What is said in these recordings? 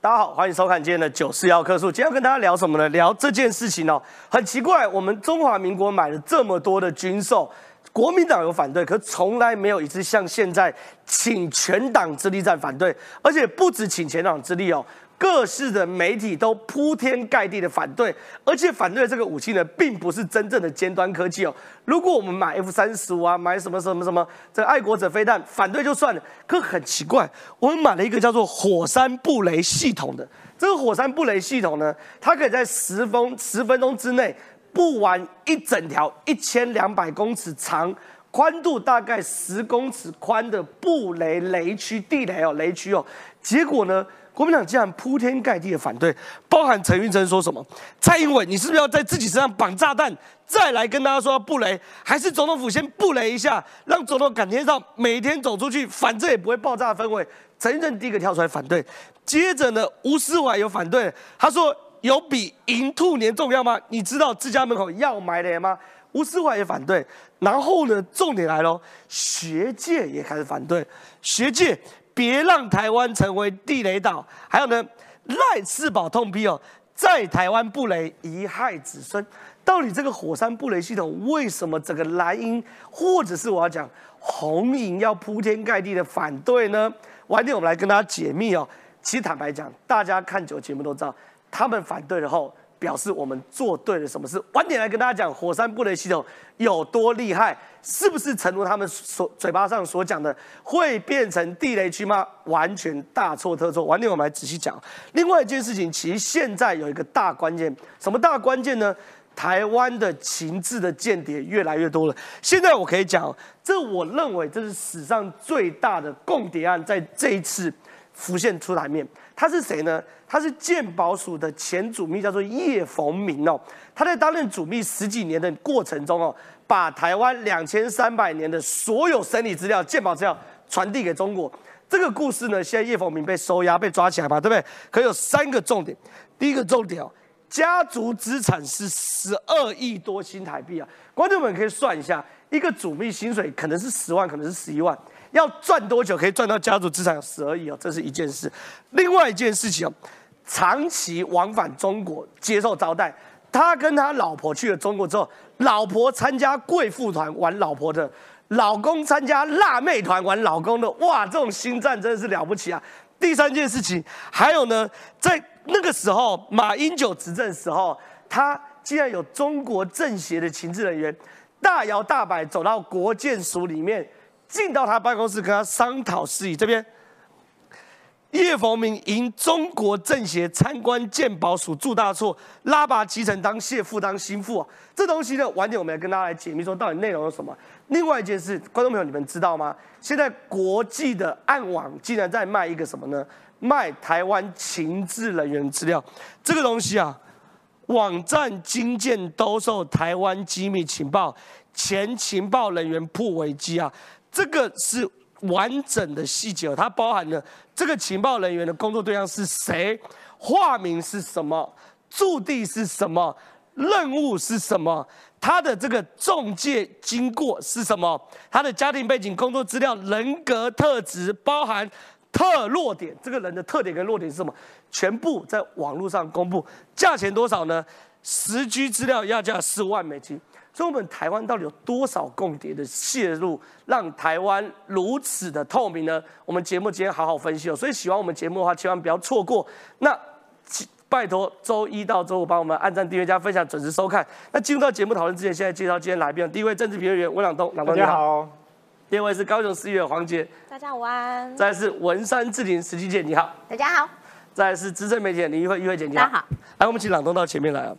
大家好，欢迎收看今天的九四幺棵树。今天要跟大家聊什么呢？聊这件事情哦。很奇怪，我们中华民国买了这么多的军售，国民党有反对，可从来没有一次像现在请全党之力在反对，而且不止请全党之力哦。各式的媒体都铺天盖地的反对，而且反对这个武器呢，并不是真正的尖端科技哦。如果我们买 F 三十五啊，买什么什么什么这爱国者飞弹，反对就算了。可很奇怪，我们买了一个叫做火山布雷系统的，这个火山布雷系统呢，它可以在十分十分钟之内布完一整条一千两百公尺长、宽度大概十公尺宽的布雷雷区地雷哦，雷区哦。结果呢？国民党竟然铺天盖地的反对，包含陈玉珍说什么？蔡英文，你是不是要在自己身上绑炸弹，再来跟大家说要布雷？还是总统府先布雷一下，让总统感觉到每天走出去，反正也不会爆炸的氛围？陈玉珍第一个跳出来反对，接着呢，吴思怀有反对，他说有比银兔年重要吗？你知道自家门口要买的吗？吴思怀也反对，然后呢，重点来喽，学界也开始反对，学界。别让台湾成为地雷岛。还有呢，赖世宝痛批哦，在台湾布雷贻害子孙。到底这个火山布雷系统为什么整个蓝营，或者是我要讲红营要铺天盖地的反对呢？晚点我们来跟大家解密哦。其实坦白讲，大家看久节目都知道，他们反对了后。表示我们做对了什么事？晚点来跟大家讲火山布雷系统有多厉害，是不是诚如他们所嘴巴上所讲的会变成地雷区吗？完全大错特错。晚点我们来仔细讲。另外一件事情，其实现在有一个大关键，什么大关键呢？台湾的情治的间谍越来越多了。现在我可以讲，这我认为这是史上最大的共谍案，在这一次浮现出台面。他是谁呢？他是鉴宝署的前主秘，叫做叶逢明哦。他在担任主秘十几年的过程中哦，把台湾两千三百年的所有审理资料、鉴宝资料传递给中国。这个故事呢，现在叶逢明被收押、被抓起来嘛，对不对？可有三个重点。第一个重点哦，家族资产是十二亿多新台币啊。观众们可以算一下，一个主秘薪水可能是十万，可能是十一万。要赚多久可以赚到家族资产十二亿哦？这是一件事。另外一件事情哦，长期往返中国接受招待。他跟他老婆去了中国之后，老婆参加贵妇团玩老婆的，老公参加辣妹团玩老公的。哇，这种心战真的是了不起啊！第三件事情，还有呢，在那个时候马英九执政时候，他竟然有中国政协的情治人员大摇大摆走到国建署里面。进到他办公室跟他商讨事宜。这边，叶逢明迎中国政协参观鉴宝署驻大处，拉拔集成当谢父当心腹。这东西呢，晚点我们来跟大家来解密，说到底内容有什么。另外一件事，观众朋友你们知道吗？现在国际的暗网竟然在卖一个什么呢？卖台湾情治人员资料。这个东西啊，网站精建兜售台湾机密情报，前情报人员破危机啊。这个是完整的细节，它包含了这个情报人员的工作对象是谁，化名是什么，驻地是什么，任务是什么，他的这个中介经过是什么，他的家庭背景、工作资料、人格特质，包含特弱点，这个人的特点跟弱点是什么，全部在网络上公布，价钱多少呢？十 G 资料要价四万美金。所以，我们台湾到底有多少共谍的泄露，让台湾如此的透明呢？我们节目今天好好分析哦。所以，喜欢我们节目的话，千万不要错过。那拜托，周一到周五帮我们按赞、订阅、加分享，准时收看。那进入到节目讨论之前，现在介绍今天来宾。第一位政治评论员温朗东，朗东你好。第二位是高雄市议员黄杰，大家午安。再是文山志玲，石基健，你好。大家好。再是资深媒体林玉慧，玉慧姐，你好。大家好。来，我们请朗东到前面来啊。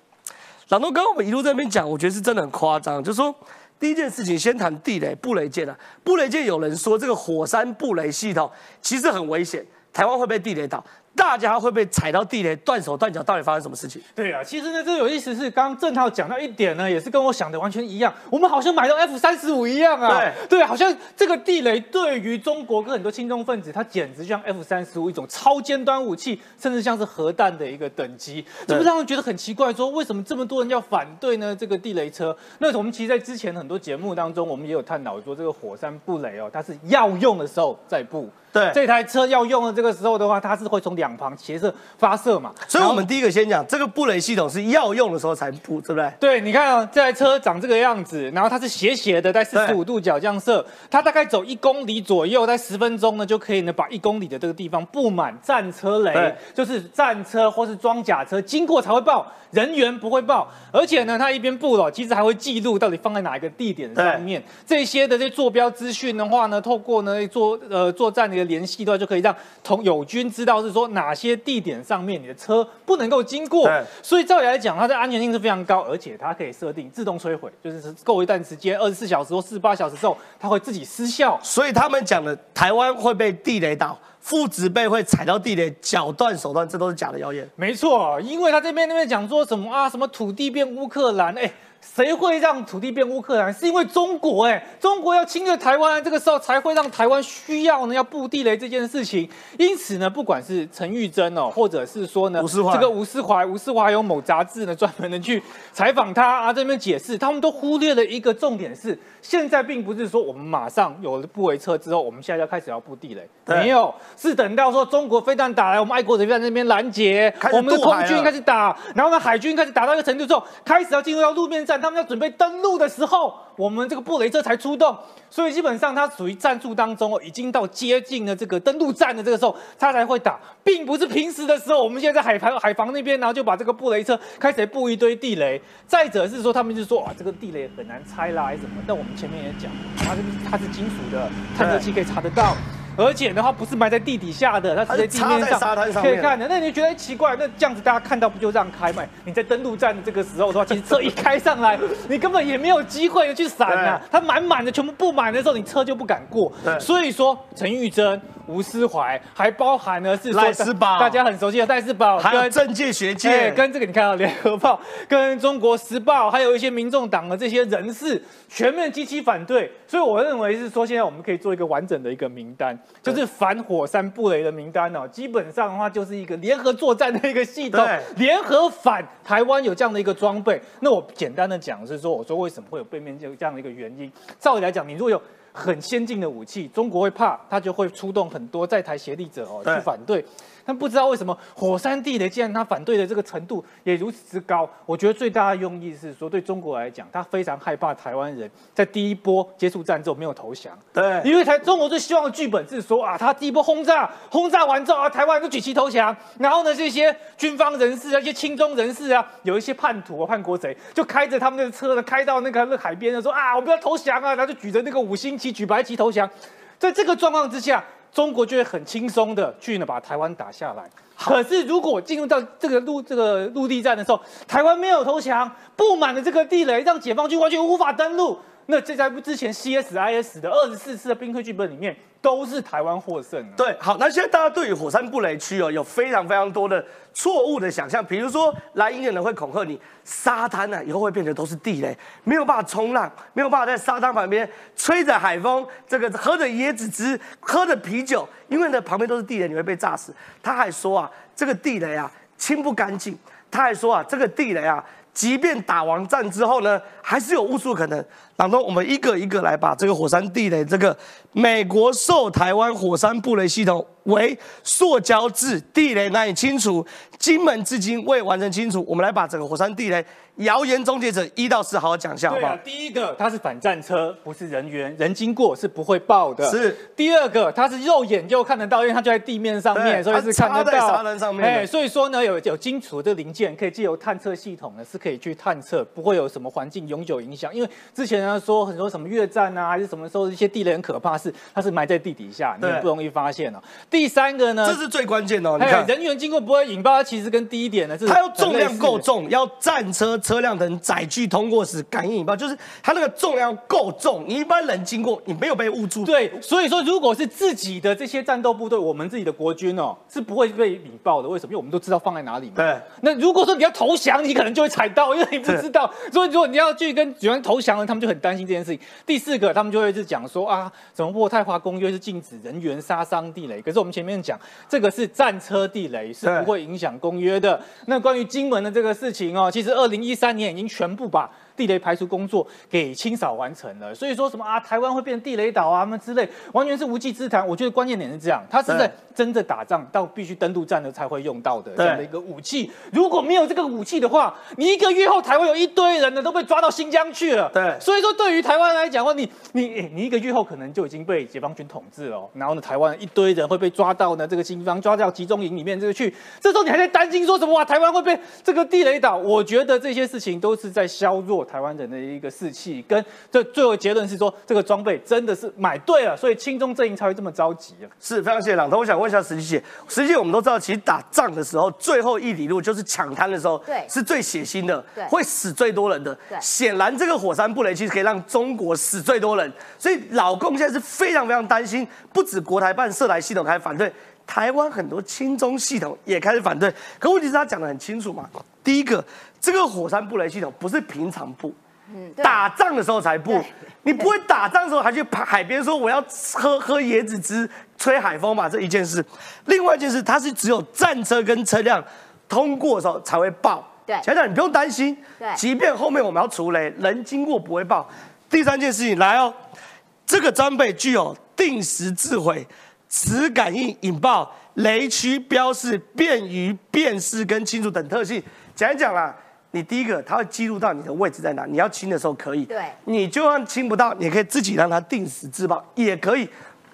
朗东刚刚我们一路在那边讲，我觉得是真的很夸张。就说，第一件事情先谈地雷布雷舰啊，布雷舰有人说这个火山布雷系统其实很危险，台湾会被地雷倒。大家会被踩到地雷，断手断脚，到底发生什么事情？对啊，其实呢，这有意思是，刚刚郑浩讲到一点呢，也是跟我想的完全一样。我们好像买到 F 三十五一样啊，对对，好像这个地雷对于中国跟很多亲中分子，它简直就像 F 三十五一种超尖端武器，甚至像是核弹的一个等级，这不让人觉得很奇怪？说为什么这么多人要反对呢？这个地雷车？那我们其实在之前很多节目当中，我们也有探讨说，这个火山布雷哦，它是要用的时候再布。对这台车要用的这个时候的话，它是会从两旁斜射发射嘛。所以我们第一个先讲这个布雷系统是要用的时候才布，对不对？对，你看啊、这台车长这个样子，然后它是斜斜的，在四十五度角这样射，它大概走一公里左右，在十分钟呢就可以呢把一公里的这个地方布满战车雷，就是战车或是装甲车经过才会爆，人员不会爆，而且呢它一边布了，其实还会记录到底放在哪一个地点上面，这些的这坐标资讯的话呢，透过呢做呃作战的联系的话，就可以让同友军知道是说哪些地点上面你的车不能够经过对，所以照理来讲，它的安全性是非常高，而且它可以设定自动摧毁，就是够一段时间，二十四小时或四十八小时之后，它会自己失效。所以他们讲的台湾会被地雷倒，父子辈会踩到地雷，脚断手段，这都是假的谣言。没错，因为他这边那边讲说什么啊，什么土地变乌克兰，哎。谁会让土地变乌克兰？是因为中国哎、中国要侵略台湾，这个时候才会让台湾需要呢要布地雷这件事情。因此呢，不管是陈玉珍哦，或者是说呢这个吴思怀，吴思怀有某杂志呢专门的去采访他啊，这边解释，他们都忽略了一个重点是，现在并不是说我们马上有了布围车之后，我们现在要开始要布地雷，没有，是等到说中国飞弹打来，我们爱国者飞弹那边拦截我们的空军开始打，然后呢海军开始打到一个程度之后，开始要进入到路面战，他们要准备登陆的时候，我们这个布雷车才出动。所以基本上它属于战术当中，已经到接近了这个登陆战的这个时候，它才会打，并不是平时的时候。我们现在在海防海防那边，然后就把这个布雷车开始布一堆地雷。再者是说，他们就说啊，这个地雷很难拆啦，还是什么？但我们前面也讲，它这个它是金属的，探测器可以查得到。而且呢，它不是埋在地底下的，它是在地面上可以看的。那你觉得奇怪？那这样子大家看到不就让开吗？你在登陆站的这个时候的话，其实车一开上来，你根本也没有机会去闪啊。它满满的全部布满的时候，你车就不敢过对。所以说，陈玉珍、吴思怀，还包含呢是说赖斯堡大家很熟悉的赖斯堡，还有跟政界学哎界，跟这个你看到《联合报》、跟中国时报，还有一些民众党的这些人士全面积极反对，所以我认为是说，现在我们可以做一个完整的一个名单，就是反火山布雷的名单哦。基本上的话，就是一个联合作战的一个系统，联合反台湾有这样的一个装备。那我简单的讲是说，我说为什么会有背面这样的一个原因？照理来讲，你如果有很先进的武器，中国会怕，他就会出动很多在台协力者哦去反对。但不知道为什么火山地雷，既然他反对的这个程度也如此之高，我觉得最大的用意是说，对中国来讲，他非常害怕台湾人在第一波接触战之后没有投降。对，因为台中国最希望的剧本是说啊，他第一波轰炸，轰炸完之后啊，台湾人都举旗投降，然后呢，这些军方人士啊，一些亲中人士啊，有一些叛徒啊、叛国贼，就开着他们的车呢，开到那个那个海边的说啊，我们要投降啊，然后就举着那个五星旗、举白旗投降。在这个状况之下，中国就会很轻松的去呢把台湾打下来。可是如果进入到这个陆这个陆地战的时候，台湾没有投降，布满了这个地雷，让解放军完全无法登陆。那这在之前 CSIS 的二十四次的兵推剧本里面，都是台湾获胜。对，好，那现在大家对于火山布雷区哦，有非常非常多的错误的想象，比如说来营的人会恐吓你，沙滩呢、以后会变成都是地雷，没有办法冲浪，没有办法在沙滩旁边吹着海风，这个喝着椰子汁，喝着啤酒，因为呢旁边都是地雷，你会被炸死。他还说啊，这个地雷啊清不干净，他还说啊，这个地雷啊。即便打完战之后呢，还是有误触可能。当中，我们一个一个来把这个火山地雷，这个美国受台湾火山布雷系统为塑胶制地雷难以清除，金门至今未完成清除。我们来把整个火山地雷谣言终结者一到四好好讲一下，好不好啊？，第一个它是反战车，不是人员，人经过是不会爆的。是。第二个，它是肉眼就看得到，因为它就在地面上面，所以是看得到。在沙滩上面的哎，所以说呢，有有金属的零件可以借由探测系统呢，是可以去探测，不会有什么环境永久影响。因为之前呢说很多什么越战啊，还是什么时候一些地雷很可怕，是它是埋在地底下，你也不容易发现哦。第三个呢，这是最关键的哦，你哎看。人员经过不会引爆，它其实跟第一点呢是它要重量够。重，要战车、车辆等载具通过时感应引爆，就是它那个重量够重，你一般人经过，你没有被误触。对，所以说如果是自己的这些战斗部队，我们自己的国军哦，是不会被引爆的。为什么？因为我们都知道放在哪里嘛。对。那如果说你要投降，你可能就会踩到，因为你不知道。所以如果你要去跟有人投降了，他们就很担心这件事情。第四个，他们就会是讲说啊，什么渥太华公约是禁止人员杀伤地雷，可是我们前面讲这个是战车地雷，是不会影响公约的。那关于金门的这个事情哦，其实二零一三年已经全部把。地雷排除工作给清扫完成了。所以说什么啊，台湾会变成地雷岛啊，什么之类，完全是无稽之谈。我觉得关键点是这样，它是在真的打仗到必须登陆战的才会用到的这样的一个武器。如果没有这个武器的话，你一个月后台湾有一堆人呢都被抓到新疆去了。对，所以说对于台湾来讲的话，你你你一个月后可能就已经被解放军统治了，然后呢，台湾一堆人会被抓到呢这个新疆抓到集中营里面这个去，这时候你还在担心说什么哇？台湾会被这个地雷岛？我觉得这些事情都是在削弱台湾人的一个士气，跟这最后结论是说这个装备真的是买对了，所以亲中阵营才会这么着急啊。是非常谢谢朗头，我想问一下石姐，实际我们都知道，其实打仗的时候最后一里路就是抢滩的时候，对，是最血腥的，对，会死最多人的。对，显然这个火山布雷其实可以让中国死最多人，所以老共现在是非常非常担心，不止国台办涉台系统开始反对，台湾很多亲中系统也开始反对。可问题是他讲的很清楚嘛，第一个，这个火山布雷系统不是平常布，嗯，打仗的时候才布，你不会打仗的时候还去海边说我要喝喝椰子汁、吹海风嘛？这一件事。另外一件事，它是只有战车跟车辆通过的时候才会爆。对，强强你不用担心。对，即便后面我们要除雷，人经过不会爆。第三件事情来哦，这个装备具有定时自毁、磁感应引爆、雷区标示、便于辨识跟清楚等特性。讲一讲啦，你第一个，它会记录到你的位置在哪，你要清的时候可以。对，你就算清不到，你可以自己让它定时自爆，也可以。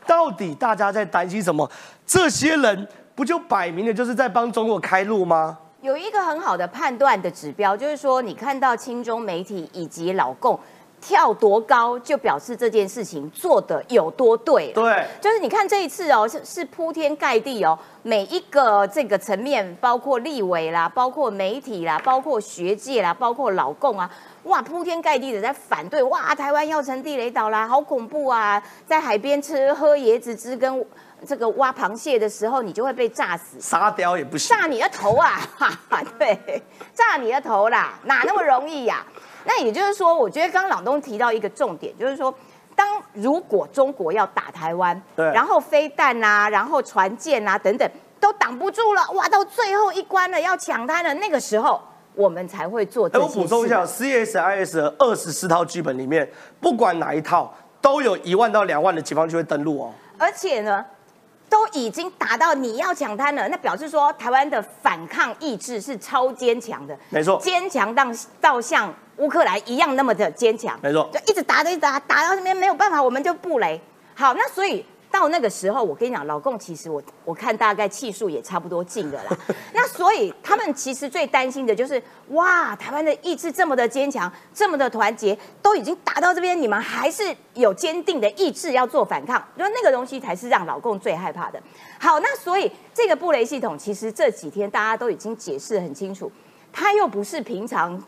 到底大家在担心什么？这些人不就摆明了就是在帮中国开路吗？有一个很好的判断的指标，就是说你看到亲中媒体以及老共跳多高，就表示这件事情做的有多对。对，就是你看这一次哦，是是铺天盖地哦，每一个这个层面，包括立委啦，包括媒体啦，包括学界啦，包括老共啊，哇，铺天盖地的在反对，哇，台湾要成地雷岛啦，好恐怖啊，在海边吃喝椰子汁跟。这个挖螃蟹的时候，你就会被炸死。沙雕也不行，炸你的头啊！哈哈，对，炸你的头啦，哪那么容易呀？那也就是说，我觉得刚刚朗东提到一个重点，就是说，当如果中国要打台湾，对，然后飞弹啊，然后船舰啊等等都挡不住了，哇，到最后一关了，要抢滩了，那个时候我们才会做。我补充一下，CSIS 的二十四套剧本里面，不管哪一套，都有一万到两万的解放军会登陆哦。而且呢。都已经打到你要抢滩了，那表示说台湾的反抗意志是超坚强的，没错，坚强到到像乌克兰一样那么的坚强，没错，就一直打着一直打，打到那边没有办法，我们就布雷。好，那所以。到那个时候，我跟你讲，老共其实我我看大概气数也差不多尽了啦。那所以他们其实最担心的就是，哇，台湾的意志这么的坚强，这么的团结，都已经打到这边，你们还是有坚定的意志要做反抗，因为那个东西才是让老共最害怕的。好，那所以这个布雷系统，其实这几天大家都已经解释很清楚，它又不是平常。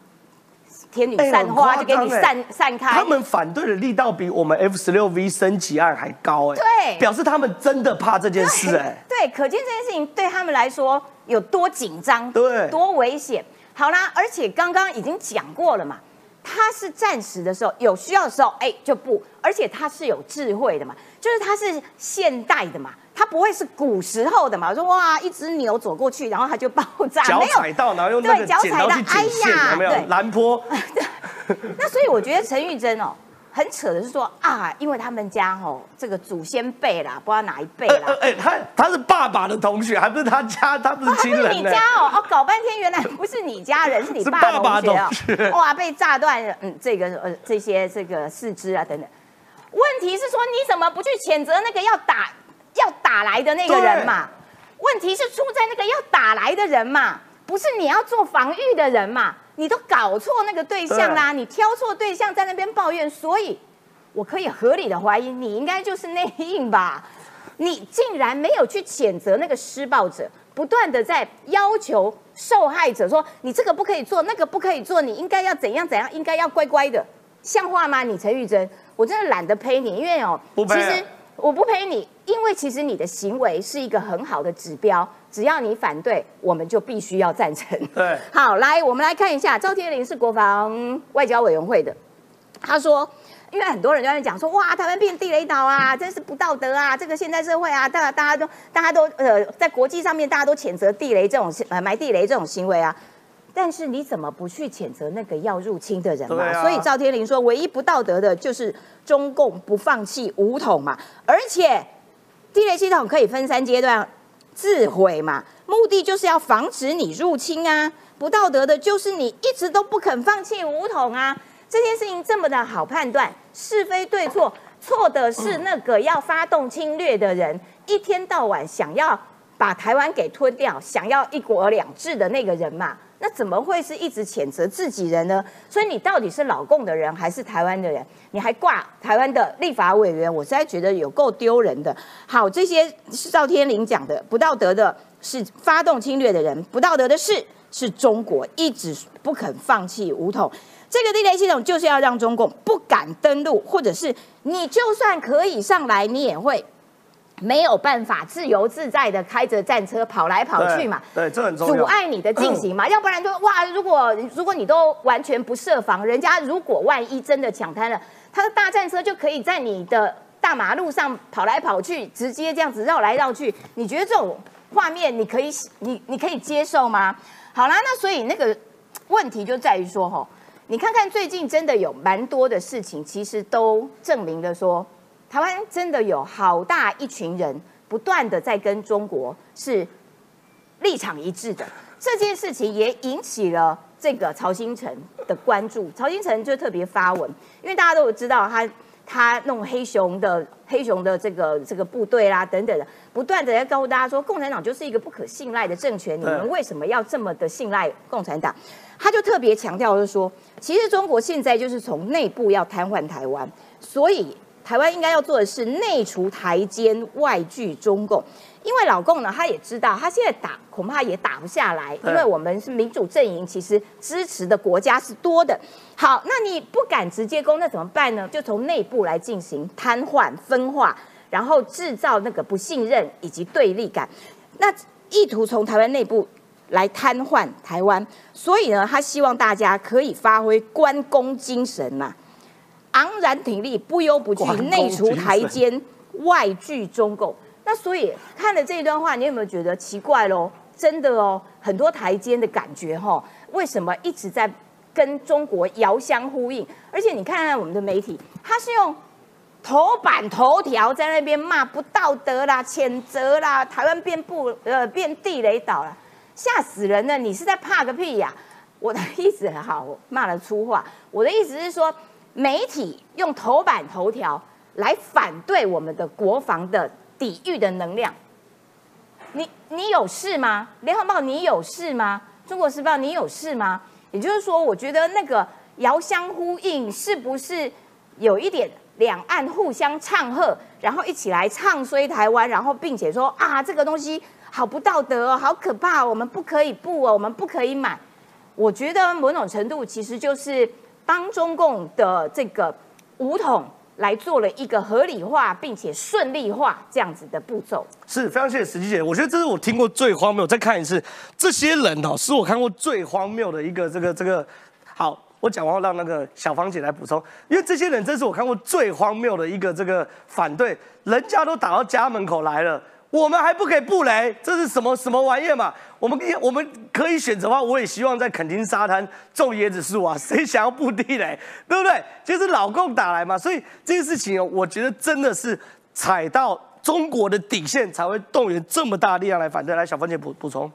天女散花就给你散散开，他们反对的力道比我们 F 十六 V 升级案还高哎，对，表示他们真的怕这件事哎，对，可见这件事情对他们来说有多紧张，对，多危险。好啦，而且刚刚已经讲过了嘛，它是暂时的时候有需要的时候，哎就不，而且它是有智慧的嘛，就是它是现代的嘛。它不会是古时候的嘛？我说哇，一只牛走过去，然后它就爆炸，脚踩到，然后用那个剪刀去剪线，有没有？蓝坡。那所以我觉得陈玉珍哦，很扯的是说啊，因为他们家哦，这个祖先辈啦，不知道哪一辈啦。哎，他他是爸爸的同学，还不是他家，他不是亲人。你家哦，哦，搞半天原来不是你家人，是你 爸爸同学哇，被炸断，嗯，这个呃，这些这个四肢啊等等。问题是说，你怎么不去谴责那个要打？要打来的那个人嘛，问题是出在那个要打来的人嘛，不是你要做防御的人嘛？你都搞错那个对象啦，你挑错对象在那边抱怨，所以我可以合理的怀疑你应该就是内应吧？你竟然没有去谴责那个施暴者，不断的在要求受害者说你这个不可以做，那个不可以做，你应该要怎样怎样，应该要乖乖的，像话吗？你陈玉珍，我真的懒得陪你，因为哦，其实。我不陪你，因为其实你的行为是一个很好的指标。只要你反对，我们就必须要赞成。对，好，来，我们来看一下，赵天麟是国防外交委员会的，他说，因为很多人都在讲说，哇，台湾变地雷岛啊，真是不道德啊，这个现代社会啊，大大家都大家都呃，在国际上面大家都谴责地雷这种呃埋地雷这种行为啊。但是你怎么不去谴责那个要入侵的人嘛？所以赵天林说，唯一不道德的就是中共不放弃武统嘛，而且地雷系统可以分三阶段自毁嘛，目的就是要防止你入侵啊。不道德的就是你一直都不肯放弃武统啊。这件事情这么的好判断是非对错，错的是那个要发动侵略的人，一天到晚想要把台湾给吞掉，想要一国两制的那个人嘛。那怎么会是一直谴责自己人呢？所以你到底是老共的人还是台湾的人？你还挂台湾的立法委员，我实在觉得有够丢人的。好，这些是赵天麟讲的，不道德的是发动侵略的人，不道德的事是中国一直不肯放弃武统。这个地雷系统就是要让中共不敢登陆，或者是你就算可以上来，你也会。没有办法自由自在的开着战车跑来跑去嘛？对，这很重要。阻碍你的进行嘛？要不然就哇，如果如果你都完全不设防，人家如果万一真的抢滩了，他的大战车就可以在你的大马路上跑来跑去，直接这样子绕来绕去。你觉得这种画面你可以你你可以接受吗？好啦，那所以那个问题就在于说，吼，你看看最近真的有蛮多的事情，其实都证明了说。台湾真的有好大一群人不断的在跟中国是立场一致的，这件事情也引起了这个曹新成的关注。曹新成就特别发文，因为大家都有知道他他弄黑熊的黑熊的这个这个部队啦等等的，不断的在告诉大家说，共产党就是一个不可信赖的政权，你们为什么要这么的信赖共产党？他就特别强调，就是说，其实中国现在就是从内部要瘫痪台湾，所以。台湾应该要做的是内除台奸，外拒中共。因为老共呢，他也知道，他现在打恐怕也打不下来，因为我们是民主阵营，其实支持的国家是多的。好，那你不敢直接攻，那怎么办呢？就从内部来进行瘫痪、分化，然后制造那个不信任以及对立感。那意图从台湾内部来瘫痪台湾，所以呢，他希望大家可以发挥关公精神嘛。昂然挺立，不忧不惧，内除台奸，外拒中共。那所以看了这一段话，你有没有觉得奇怪喽？真的哦，很多台奸的感觉哈。为什么一直在跟中国遥相呼应？而且你看看我们的媒体，它是用头版头条在那边骂不道德啦、谴责啦，台湾变不呃变地雷岛了，吓死人了！你是在怕个屁呀？我的意思很好，骂了粗话。我的意思是说。媒体用头版头条来反对我们的国防的抵御的能量，你你有事吗？联合报你有事吗？中国时报你有事吗？也就是说，我觉得那个遥相呼应，是不是有一点两岸互相唱和，然后一起来唱衰台湾，然后并且说啊，这个东西好不道德哦，好可怕，我们不可以不哦，我们不可以买。我觉得某种程度其实就是。帮中共的这个武统来做了一个合理化并且顺利化这样子的步骤，是非常谢谢石姐。我觉得这是我听过最荒谬。再看一次，这些人哦，是我看过最荒谬的一个这个这个。好，我讲完让那个小芳姐来补充，因为这些人真是我看过最荒谬的一个这个反对，人家都打到家门口来了。我们还不给布雷，这是什么什么玩意嘛？我们我们可以选择的话，我也希望在垦丁沙滩种椰子树啊。谁想要布地雷，对不对？就是老共打来嘛。所以这件事情哦，我觉得真的是踩到中国的底线，才会动员这么大力量来反对。来，小番茄补补充。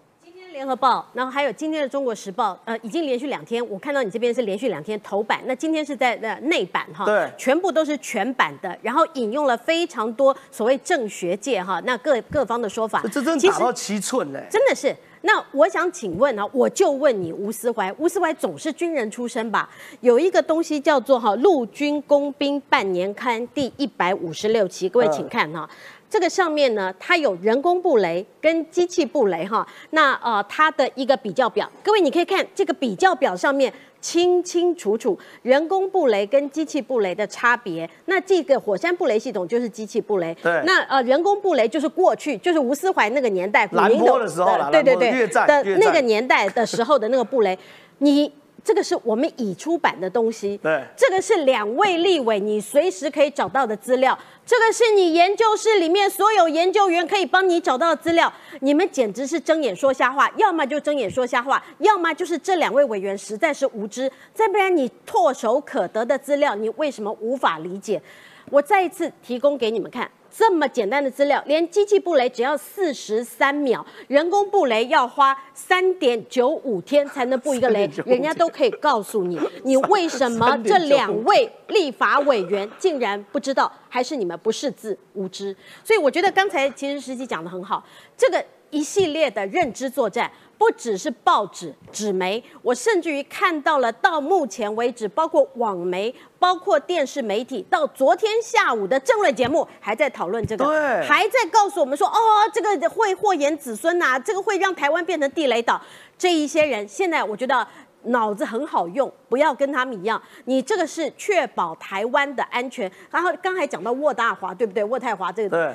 联合报，然后还有今天的中国时报，呃，已经连续两天，我看到你这边是连续两天头版，那今天是在呃内版哈，对，全部都是全版的，然后引用了非常多所谓政学界哈，那各各方的说法，这真打到七寸嘞，真的是。那我想请问啊，我就问你，吴思怀，吴思怀总是军人出身吧？有一个东西叫做哈陆军工兵半年刊第一百五十六期，各位请看哈。这个上面呢，它有人工布雷跟机器布雷哈，那呃它的一个比较表，各位你可以看这个比较表上面清清楚楚人工布雷跟机器布雷的差别。那这个火山布雷系统就是机器布雷，对，那呃人工布雷就是过去就是吴思怀那个年代，蓝波的时候对对对。的那个年代的时候的那个布雷，你这个是我们已出版的东西，对，这个是两位立委你随时可以找到的资料，这个是你研究室里面所有研究员可以帮你找到的资料，你们简直是睁眼说瞎话，要么就睁眼说瞎话，要么就是这两位委员实在是无知，再不然你唾手可得的资料，你为什么无法理解？我再一次提供给你们看。这么简单的资料，连机器布雷只要四十三秒，人工布雷要花三点九五天才能布一个雷，人家都可以告诉你，你为什么这两位立法委员竟然不知道，还是你们不识字无知？所以我觉得刚才其实实际讲的很好，这个一系列的认知作战。不只是报纸、纸媒，我甚至于看到了，到目前为止，包括网媒、包括电视媒体，到昨天下午的政论节目，还在讨论这个，还在告诉我们说，哦，这个会祸延子孙呐，这个会让台湾变成地雷岛。这一些人现在我觉得脑子很好用，不要跟他们一样，你这个是确保台湾的安全。然后刚才讲到渥大华，对不对？渥太华这个，对。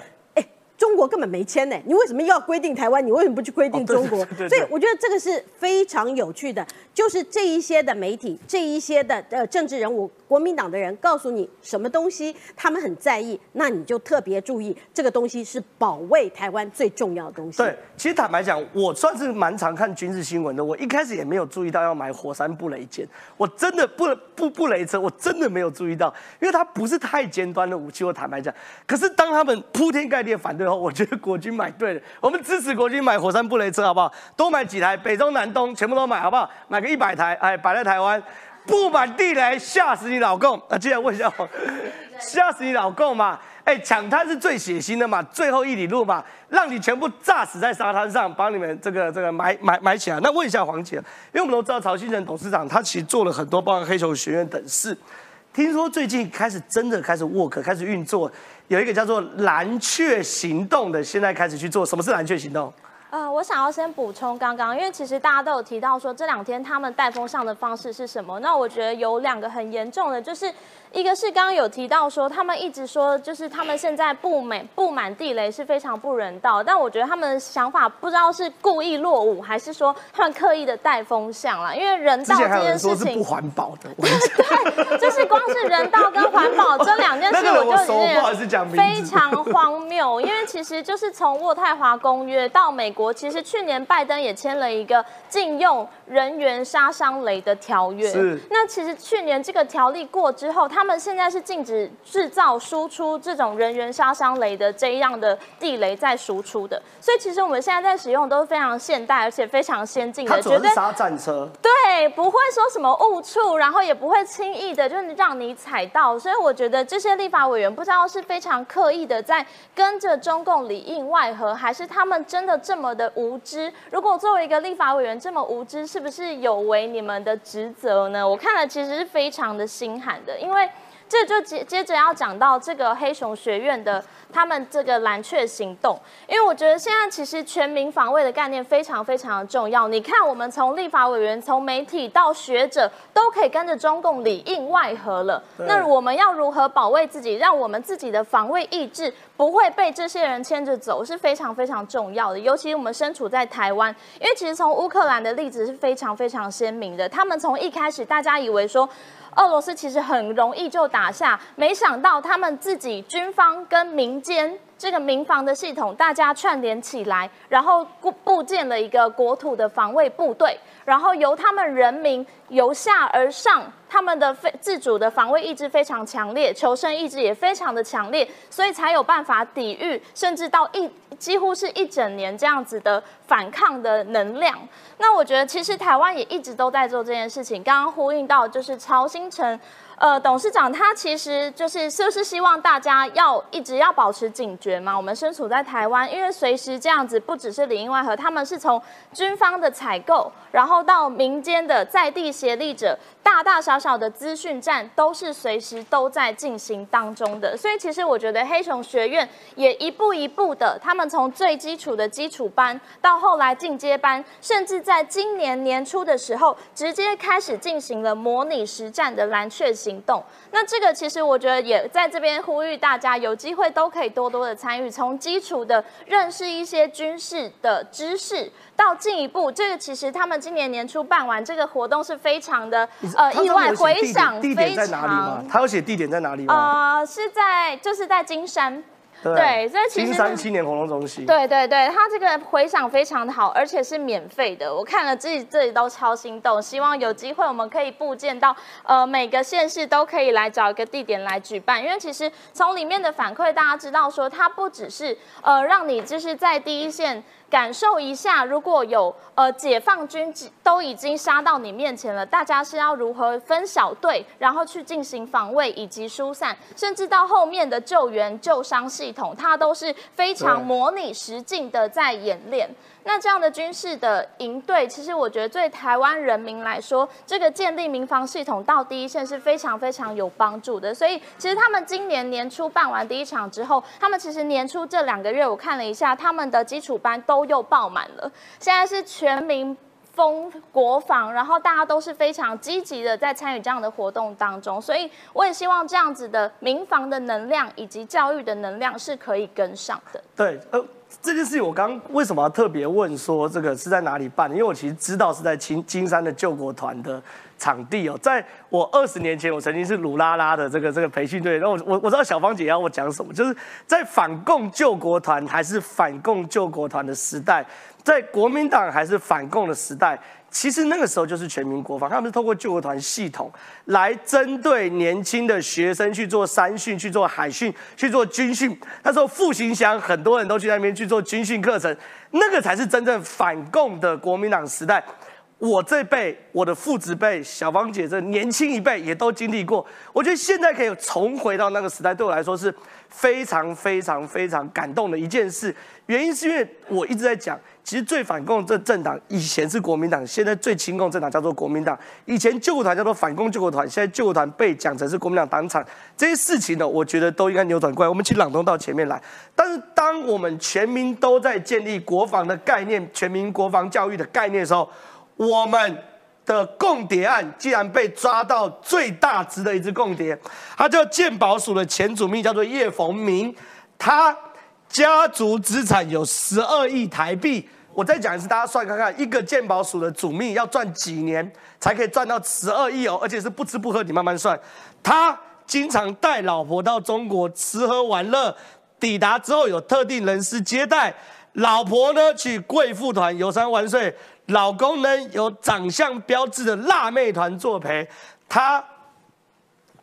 中国根本没签呢，你为什么要规定台湾？你为什么不去规定中国？所以我觉得这个是非常有趣的，就是这一些的媒体，这一些的呃政治人物，国民党的人告诉你什么东西他们很在意，那你就特别注意这个东西是保卫台湾最重要的东西。对，其实坦白讲，我算是蛮常看军事新闻的，我一开始也没有注意到要买火山布雷舰，我真的不不布雷车，我真的没有注意到，因为它不是太尖端的武器。我坦白讲，可是当他们铺天盖地反对。我觉得国军买对了，我们支持国军买火山布雷车，好不好？多买几台，北中南东全部都买，好不好？买个一百台，哎，摆在台湾，布满地雷，吓死你老公！啊，接下来问一下，吓死你老公嘛？哎，抢滩是最血腥的嘛，最后一里路嘛，让你全部炸死在沙滩上，把你们这个这个埋埋埋起来。那问一下黄姐，因为我们都知道曹新成董事长，他其实做了很多，包括黑熊学院等事。听说最近开始真的开始 work，开始运作，有一个叫做蓝雀行动的，现在开始去做。什么是蓝雀行动？呃，我想要先补充刚刚，因为其实大家都有提到说这两天他们带风向的方式是什么？那我觉得有两个很严重的，就是。一个是刚刚有提到说，他们一直说就是他们现在布满布满地雷是非常不人道，但我觉得他们的想法不知道是故意落伍，还是说他们刻意的带风向了。因为人道这件事情是不环保的，对，就是光是人道跟环保这两件事，我就已经非常荒谬。因为其实就是从渥太华公约到美国，其实去年拜登也签了一个禁用人员杀伤雷的条约。是，那其实去年这个条例过之后，他们现在是禁止制造、输出这种人员杀伤雷的这样的地雷在输出的，所以其实我们现在在使用都是非常现代而且非常先进的，绝对杀战车，对，不会说什么误触，然后也不会轻易的就是让你踩到，所以我觉得这些立法委员不知道是非常刻意的在跟着中共里应外合，还是他们真的这么我的无知？如果作为一个立法委员这么无知，是不是有违你们的职责呢？我看了其实是非常的心寒的，因为。这就接接着要讲到这个黑熊学院的他们这个蓝雀行动，因为我觉得现在其实全民防卫的概念非常非常的重要。你看，我们从立法委员、从媒体到学者，都可以跟着中共里应外合了。那我们要如何保卫自己，让我们自己的防卫意志不会被这些人牵着走，是非常非常重要的。尤其我们身处在台湾，因为其实从乌克兰的例子是非常非常鲜明的。他们从一开始，大家以为说。俄罗斯其实很容易就打下，没想到他们自己军方跟民间这个民防的系统，大家串联起来，然后布建了一个国土的防卫部队，然后由他们人民由下而上，他们的非自主的防卫意志非常强烈，求生意志也非常的强烈，所以才有办法抵御，甚至到一几乎是一整年这样子的反抗的能量。那我觉得，其实台湾也一直都在做这件事情。刚刚呼应到，就是曹新成，呃，董事长他其实就是是不是希望大家要一直要保持警觉嘛？我们身处在台湾，因为随时这样子，不只是里应外合，他们是从军方的采购，然后到民间的在地协力者，大大小小的资讯站都是随时都在进行当中的。所以其实我觉得黑熊学院也一步一步的，他们从最基础的基础班到后来进阶班，甚至在今年年初的时候，直接开始进行了模拟实战的蓝雀行动。那这个其实我觉得也在这边呼吁大家，有机会都可以多多的参与，从基础的认识一些军事的知识，到进一步，这个其实他们今年年初办完这个活动是非常的呃意外回想，非常。他有写地点在哪里吗？呃，是在就是在金山。对，所以其实金山青年活动中心，对对对，它这个回响非常的好，而且是免费的。我看了自己这里都超心动，希望有机会我们可以布建到呃每个县市都可以来找一个地点来举办。因为其实从里面的反馈，大家知道说它不只是呃让你就是在第一线。感受一下，如果有呃解放军都已经杀到你面前了，大家是要如何分小队，然后去进行防卫以及疏散，甚至到后面的救援救伤系统，它都是非常模拟实境的在演练。那这样的军事的营队，其实我觉得对台湾人民来说，这个建立民防系统到第一线是非常非常有帮助的。所以，其实他们今年年初办完第一场之后，他们其实年初这两个月，我看了一下，他们的基础班都又爆满了。现在是全民封国防，然后大家都是非常积极的在参与这样的活动当中。所以，我也希望这样子的民防的能量以及教育的能量是可以跟上的。对，呃。这件事情我刚为什么要特别问说这个是在哪里办？因为我其实知道是在金金山的救国团的场地哦。在我二十年前，我曾经是鲁拉拉的这个这个培训队。然后我我我知道小芳姐要我讲什么，就是在反共救国团还是反共救国团的时代，在国民党还是反共的时代。其实那个时候就是全民国防，他们是透过救国团系统来针对年轻的学生去做山训、去做海训、去做军训。他说复兴乡很多人都去那边去做军训课程，那个才是真正反共的国民党时代。我这辈、我的父子辈、小芳姐这年轻一辈也都经历过。我觉得现在可以重回到那个时代，对我来说是非常非常非常感动的一件事。原因是因为我一直在讲。其实最反共这政党以前是国民党，现在最亲共政党叫做国民党。以前救国团叫做反共救国团，现在救国团被讲成是国民党党产。这些事情呢，我觉得都应该扭转过来。我们请朗东到前面来。但是当我们全民都在建立国防的概念、全民国防教育的概念的时候，我们的共谍案竟然被抓到最大值的一只共谍，他叫鉴宝署的前主秘，叫做叶逢明，他家族资产有十二亿台币。我再讲一次，大家算看看，一个鉴宝署的主秘要赚几年才可以赚到十二亿哦，而且是不吃不喝，你慢慢算。他经常带老婆到中国吃喝玩乐，抵达之后有特定人士接待，老婆呢去贵妇团游山玩水，老公呢有长相标志的辣妹团作陪。他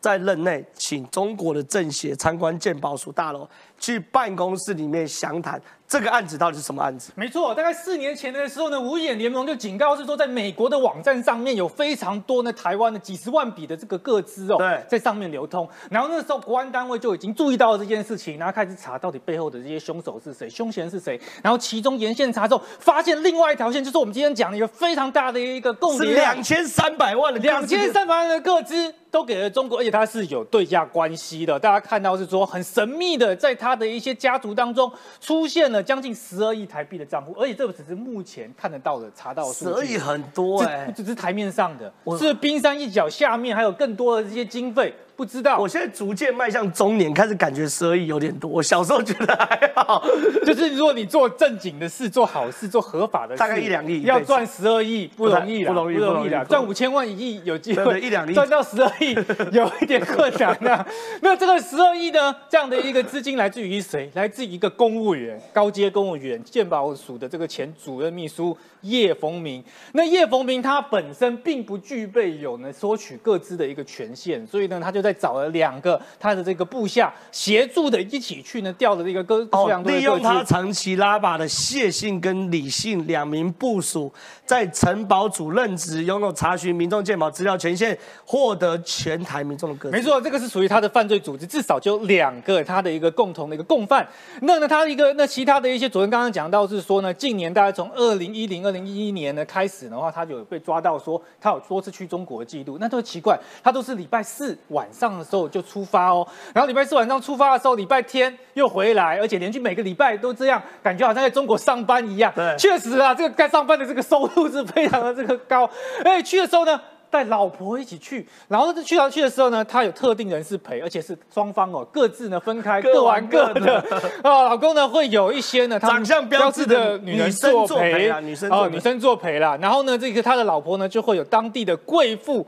在任内请中国的政协参观鉴宝署大楼，去办公室里面详谈。这个案子到底是什么案子？没错，大概四年前的时候呢，五眼联盟就警告是说，在美国的网站上面有非常多呢台湾的几十万笔的这个个资哦，在上面流通。然后那时候国安单位就已经注意到了这件事情，然后开始查到底背后的这些凶手是谁，凶嫌是谁。然后其中沿线查之后，发现另外一条线，就是我们今天讲的一个非常大的一个共谍，两千三百万的两千三百万的个资都给了中国，而且它是有对价关系的。大家看到是说很神秘的，在他的一些家族当中出现了。将近十二亿台币的账户，而且这个只是目前看得到的、查到的数据。十二亿很多哎，不只是台面上的，是冰山一角，下面还有更多的这些经费。不知道，我现在逐渐迈向中年，开始感觉十二亿有点多。我小时候觉得还好，就是如果你做正经的事、做好事、做合法的事，大概一两亿，要赚十二亿不容易，不容易，不容易的。赚五千万一亿有机会，一两亿赚到十二亿 有一点困难那那这个十二亿呢？这样的一个资金来自于谁？来自一个公务员，高阶公务员，鉴宝署的这个前主任秘书叶逢明。那叶逢明他本身并不具备有呢索取各资的一个权限，所以呢他就。再找了两个他的这个部下协助的，一起去呢调了这个各各样利用他长期拉把的谢姓跟李姓两名部属，在城堡主任职，拥有查询民众健保资料权限，获得全台民众的个。没错，这个是属于他的犯罪组织，至少就两个他的一个共同的一个共犯。那呢，他一个那其他的一些主任刚刚讲到是说呢，近年大概从二零一零、二零一一年呢开始的话，他就有被抓到说他有多次去中国的记录。那都奇怪，他都是礼拜四晚。上的时候就出发哦，然后礼拜四晚上出发的时候，礼拜天又回来，而且连续每个礼拜都这样，感觉好像在中国上班一样。对，确实啊，这个该上班的这个收入是非常的这个高。哎，去的时候呢？带老婆一起去，然后去到去的时候呢，他有特定人士陪，而且是双方哦各自呢分开各玩各的啊。老公呢会有一些呢，长相标志的女人作陪啊，女生哦女生作陪啦。然后呢，这个他的老婆呢就会有当地的贵妇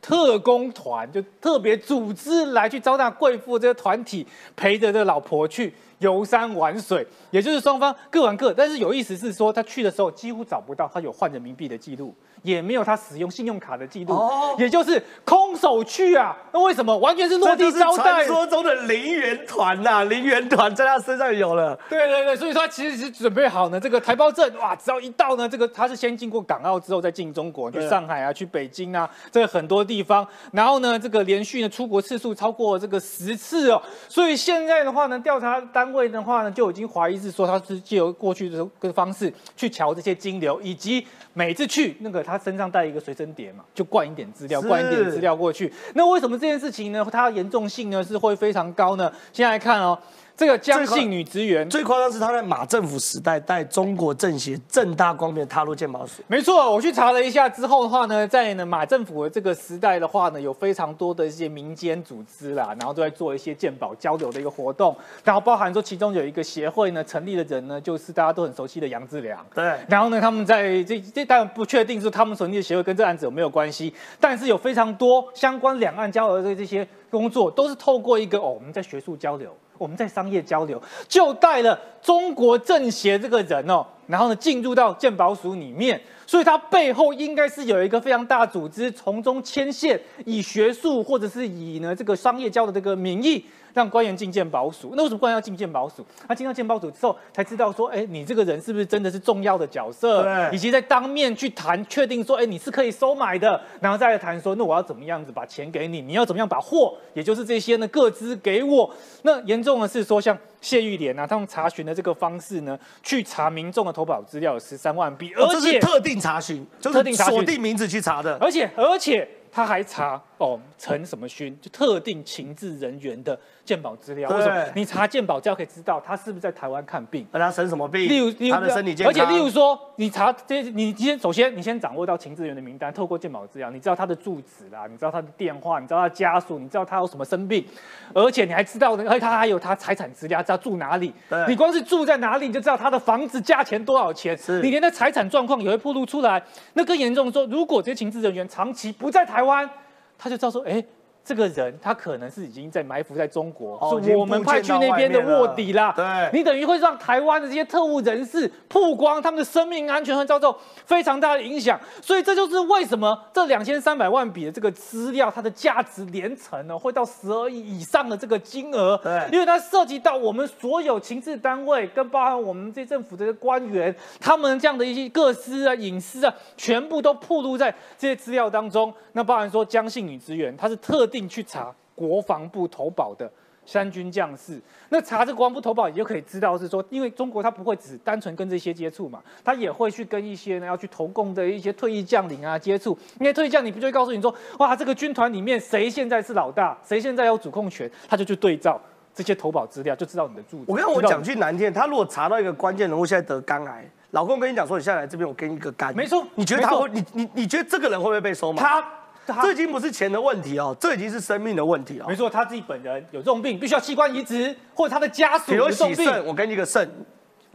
特工团，就特别组织来去招待贵妇这个团体陪着这老婆去。游山玩水，也就是双方各玩各。但是有意思是说，他去的时候几乎找不到他有换人民币的记录，也没有他使用信用卡的记录，也就是空手去啊。那为什么？完全是落地招待。传说中的零元团呐，零元团在他身上有了。对对对，所以说他其实是准备好呢。这个台胞证哇，只要一到呢，这个他是先经过港澳之后再进中国，去上海啊，去北京啊，这个很多地方。然后呢，这个连续呢出国次数超过这个十次哦。所以现在的话呢，调查单。位的话呢，就已经怀疑是说他是借由过去的个方式去瞧这些金流，以及每次去那个他身上带一个随身碟嘛，就灌一点资料，灌一点资料过去。那为什么这件事情呢？它严重性呢是会非常高呢？现在来看哦。这个江姓女职员最夸张是她在马政府时代带中国政协正大光明踏入鉴宝署。没错，我去查了一下之后的话呢，在呢马政府的这个时代的话呢，有非常多的一些民间组织啦，然后都在做一些鉴宝交流的一个活动，然后包含说其中有一个协会呢，成立的人呢就是大家都很熟悉的杨志良。对。然后呢，他们在这这当然不确定是他们成立的协会跟这案子有没有关系，但是有非常多相关两岸交流的这些工作，都是透过一个哦我们在学术交流。我们在商业交流，就带了中国政协这个人哦，然后呢进入到鉴宝署里面，所以他背后应该是有一个非常大组织从中牵线，以学术或者是以呢这个商业交的这个名义。让官员进鉴保署，那为什么官员要进鉴保署？他进到鉴保署之后，才知道说，哎，你这个人是不是真的是重要的角色？对，以及在当面去谈，确定说，哎，你是可以收买的，然后再来谈说，那我要怎么样子把钱给你？你要怎么样把货，也就是这些呢，各资给我？那严重的是说，像谢玉莲啊，他们查询的这个方式呢，去查民众的投保资料有十三万笔，而且特定查询，就是锁定名字去查的，而且而且他还查哦，陈什么勋，就特定情治人员的。鉴保资料，为什么你查鉴保资料可以知道他是不是在台湾看病？他生什么病？例如例如，他的身体健康。而且，例如说，你查这些，你先首先你先掌握到情治员的名单，透过鉴保资料，你知道他的住址啦，你知道他的电话，你知道他家属，你知道他有什么生病，而且你还知道，而且他还有他财产资料，知道住哪里。你光是住在哪里，你就知道他的房子价钱多少钱。你连他财产状况也会暴露出来。那更严重的说，如果这些情治人员长期不在台湾，他就知道说，哎。这个人他可能是已经在埋伏在中国，是我们派去那边的卧底啦。对，你等于会让台湾的这些特务人士曝光他们的生命安全，和遭受非常大的影响。所以这就是为什么这两千三百万笔的这个资料，它的价值连城呢，会到十二亿以上的这个金额。对，因为它涉及到我们所有情治单位，跟包含我们这些政府的官员，他们这样的一些个私啊、隐私啊，全部都暴露在这些资料当中。那包含说江姓女职员，她是特。定去查国防部投保的三军将士，那查这国防部投保，你就可以知道是说，因为中国他不会只单纯跟这些接触嘛，他也会去跟一些呢要去投共的一些退役将领啊接触。因为退役将领不就会告诉你说，哇，这个军团里面谁现在是老大，谁现在有主控权，他就去对照这些投保资料，就知道你的住址。我跟我讲句难听，他如果查到一个关键人物现在得肝癌，老公跟你讲说，你现在来这边我给你一个肝，没错，你觉得他会？你你你觉得这个人会不会被收买？他。这已经不是钱的问题哦，这已经是生命的问题了。没错，他自己本人有这种病，必须要器官移植，或者他的家属有这种病。我给你个肾。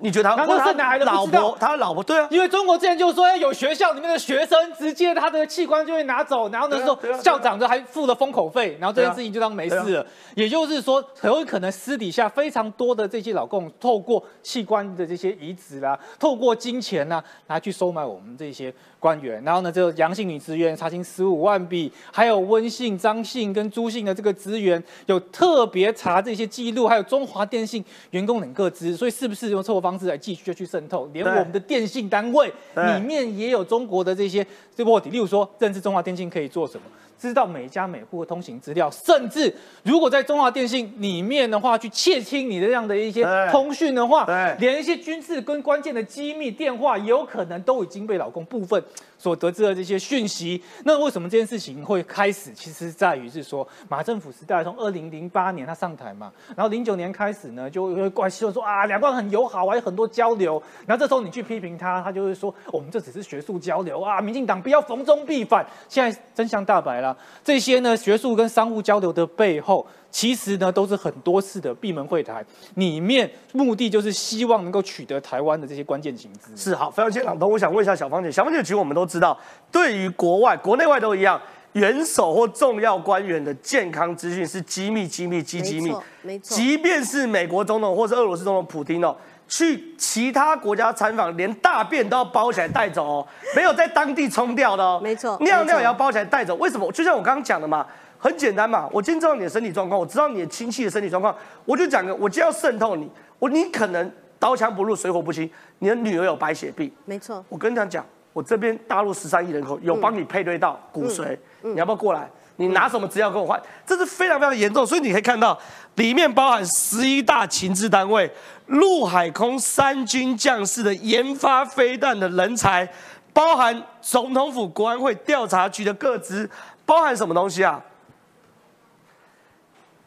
你觉得他？他是哪来的？老婆，他的老婆，对啊。因为中国之前就说，有学校里面的学生直接他的器官就会拿走，然后那时候校长就还付了封口费，然后这件事情就当没事了。也就是说，很有可能私底下非常多的这些老公，透过器官的这些移植啦，透过金钱呐，拿去收买我们这些官员。然后呢，这个杨姓女职员查清十五万笔，还有温姓、张姓跟朱姓的这个职员，有特别查这些记录，还有中华电信员工等各资，所以是不是用错误方式来继续就去渗透？连我们的电信单位里面也有中国的这些这卧底，例如说认识中华电信可以做什么，知道每家每户的通行资料，甚至如果在中华电信里面的话，去窃听你的这样的一些通讯的话，连一些军事跟关键的机密电话，有可能都已经被老公部分所得知的这些讯息。那为什么这件事情会开始？其实在于是说，马政府时代从二零零八年他上台嘛，然后零九年开始呢，就会怪希望说啊，两岸很友好啊，有很多交流。然后这时候你去批评他，他就会说，我们这只是学术交流啊，民进党不要逢中必反。现在真相大白了，这些呢，学术跟商务交流的背后。其实呢，都是很多次的闭门会谈，里面目的就是希望能够取得台湾的这些关键情资。是好，非常谢谢朗东。我想问一下小芳姐，小芳姐，其实我们都知道，对于国外、国内外都一样，元首或重要官员的健康资讯是机密、机密、机机密。没错。即便是美国总统或是俄罗斯总统普京哦，去其他国家参访，连大便都要包起来带走哦，没有在当地冲掉的哦。没错。尿尿也要包起来带走，为什么？就像我刚刚讲的嘛。很简单嘛，我今天知道你的身体状况，我知道你的亲戚的身体状况，我就讲个，我就要渗透你，我你可能刀枪不入，水火不侵，你的女儿有白血病，没错，我跟你讲讲，我这边大陆十三亿人口有帮你配对到骨髓，你要不要过来？你拿什么资料跟我换？这是非常非常严重，所以你可以看到里面包含十一大情治单位、陆海空三军将士的研发飞弹的人才，包含总统府国安会调查局的各资，包含什么东西啊？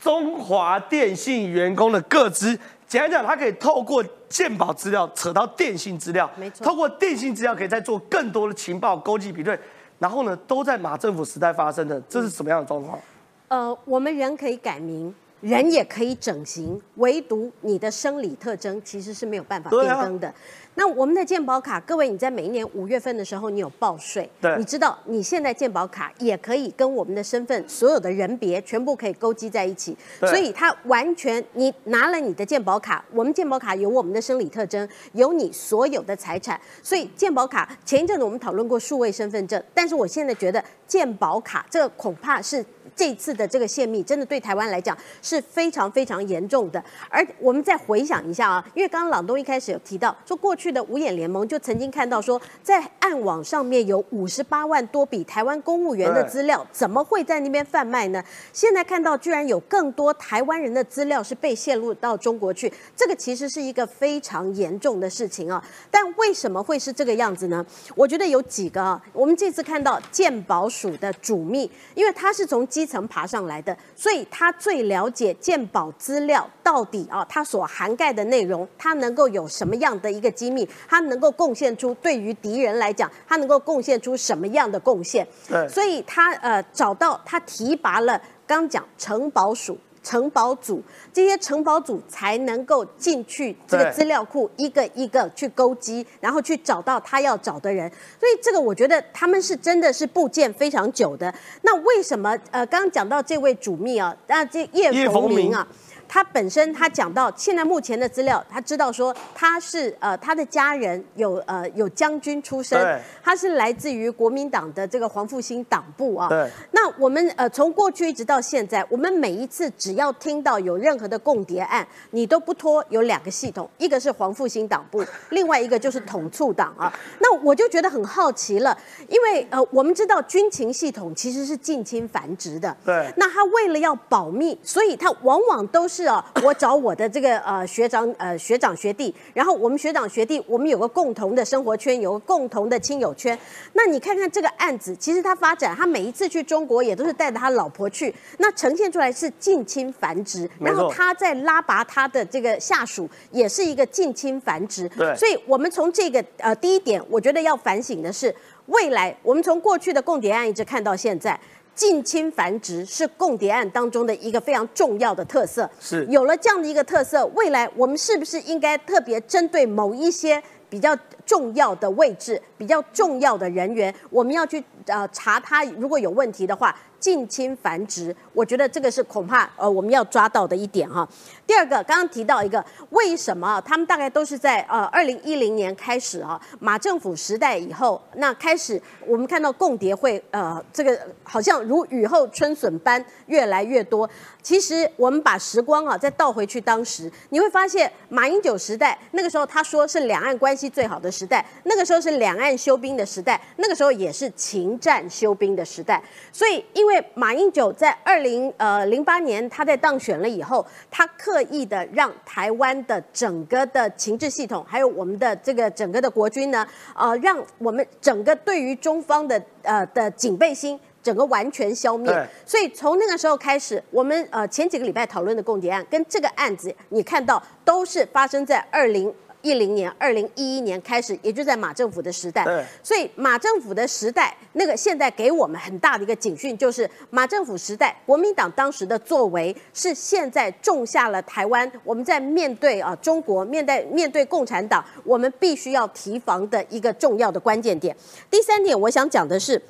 中华电信员工的个资，简单讲，他可以透过鉴宝资料扯到电信资料，没错。透过电信资料可以再做更多的情报勾稽比对，然后呢，都在马政府时代发生的，这是什么样的状况？呃，我们人可以改名，人也可以整形，唯独你的生理特征其实是没有办法变更的。那我们的健保卡，各位你在每一年五月份的时候，你有报税，对，你知道你现在健保卡也可以跟我们的身份所有的人别全部可以勾稽在一起，所以它完全你拿了你的健保卡，我们健保卡有我们的生理特征，有你所有的财产，所以健保卡前一阵子我们讨论过数位身份证，但是我现在觉得健保卡这个恐怕是。这次的这个泄密，真的对台湾来讲是非常非常严重的。而我们再回想一下啊，因为刚刚朗东一开始有提到，说过去的五眼联盟就曾经看到说，在暗网上面有五十八万多笔台湾公务员的资料，怎么会在那边贩卖呢？现在看到居然有更多台湾人的资料是被泄露到中国去，这个其实是一个非常严重的事情啊。但为什么会是这个样子呢？我觉得有几个啊，我们这次看到鉴宝署的主秘，因为他是从基层爬上来的，所以他最了解鉴宝资料到底啊，它所涵盖的内容，它能够有什么样的一个机密，它能够贡献出对于敌人来讲，他能够贡献出什么样的贡献？对，所以他呃找到他提拔了，刚讲城堡署。城堡组这些城堡组才能够进去这个资料库，一个一个去勾机，然后去找到他要找的人。所以这个我觉得他们是真的是部件非常久的。那为什么呃刚刚讲到这位主秘啊，那这叶逢明啊？他本身，他讲到现在目前的资料，他知道说他是呃他的家人有呃有将军出身，他是来自于国民党的这个黄复兴党部啊。对。那我们呃从过去一直到现在，我们每一次只要听到有任何的共谍案，你都不脱有两个系统，一个是黄复兴党部，另外一个就是统促党啊。那我就觉得很好奇了，因为呃我们知道军情系统其实是近亲繁殖的。对。那他为了要保密，所以他往往都是。是啊，我找我的这个呃学长呃学长学弟，然后我们学长学弟，我们有个共同的生活圈，有个共同的亲友圈。那你看看这个案子，其实他发展，他每一次去中国也都是带着他老婆去，那呈现出来是近亲繁殖，然后他在拉拔他的这个下属，也是一个近亲繁殖。对，所以我们从这个呃第一点，我觉得要反省的是，未来我们从过去的共谍案一直看到现在。近亲繁殖是共谍案当中的一个非常重要的特色。是有了这样的一个特色，未来我们是不是应该特别针对某一些比较重要的位置、比较重要的人员，我们要去呃查他如果有问题的话？近亲繁殖，我觉得这个是恐怕呃我们要抓到的一点哈。第二个，刚刚提到一个，为什么他们大概都是在呃二零一零年开始啊，马政府时代以后，那开始我们看到共谍会呃这个好像如雨后春笋般越来越多。其实我们把时光啊再倒回去当时，你会发现马英九时代那个时候他说是两岸关系。最好的时代，那个时候是两岸休兵的时代，那个时候也是情战休兵的时代。所以，因为马英九在二零呃零八年他在当选了以后，他刻意的让台湾的整个的情治系统，还有我们的这个整个的国军呢，呃，让我们整个对于中方的呃的警备心。整个完全消灭，所以从那个时候开始，我们呃前几个礼拜讨论的共谍案跟这个案子，你看到都是发生在二零一零年、二零一一年开始，也就在马政府的时代。所以马政府的时代，那个现在给我们很大的一个警讯，就是马政府时代，国民党当时的作为是现在种下了台湾我们在面对啊中国面对面对共产党，我们必须要提防的一个重要的关键点。第三点，我想讲的是。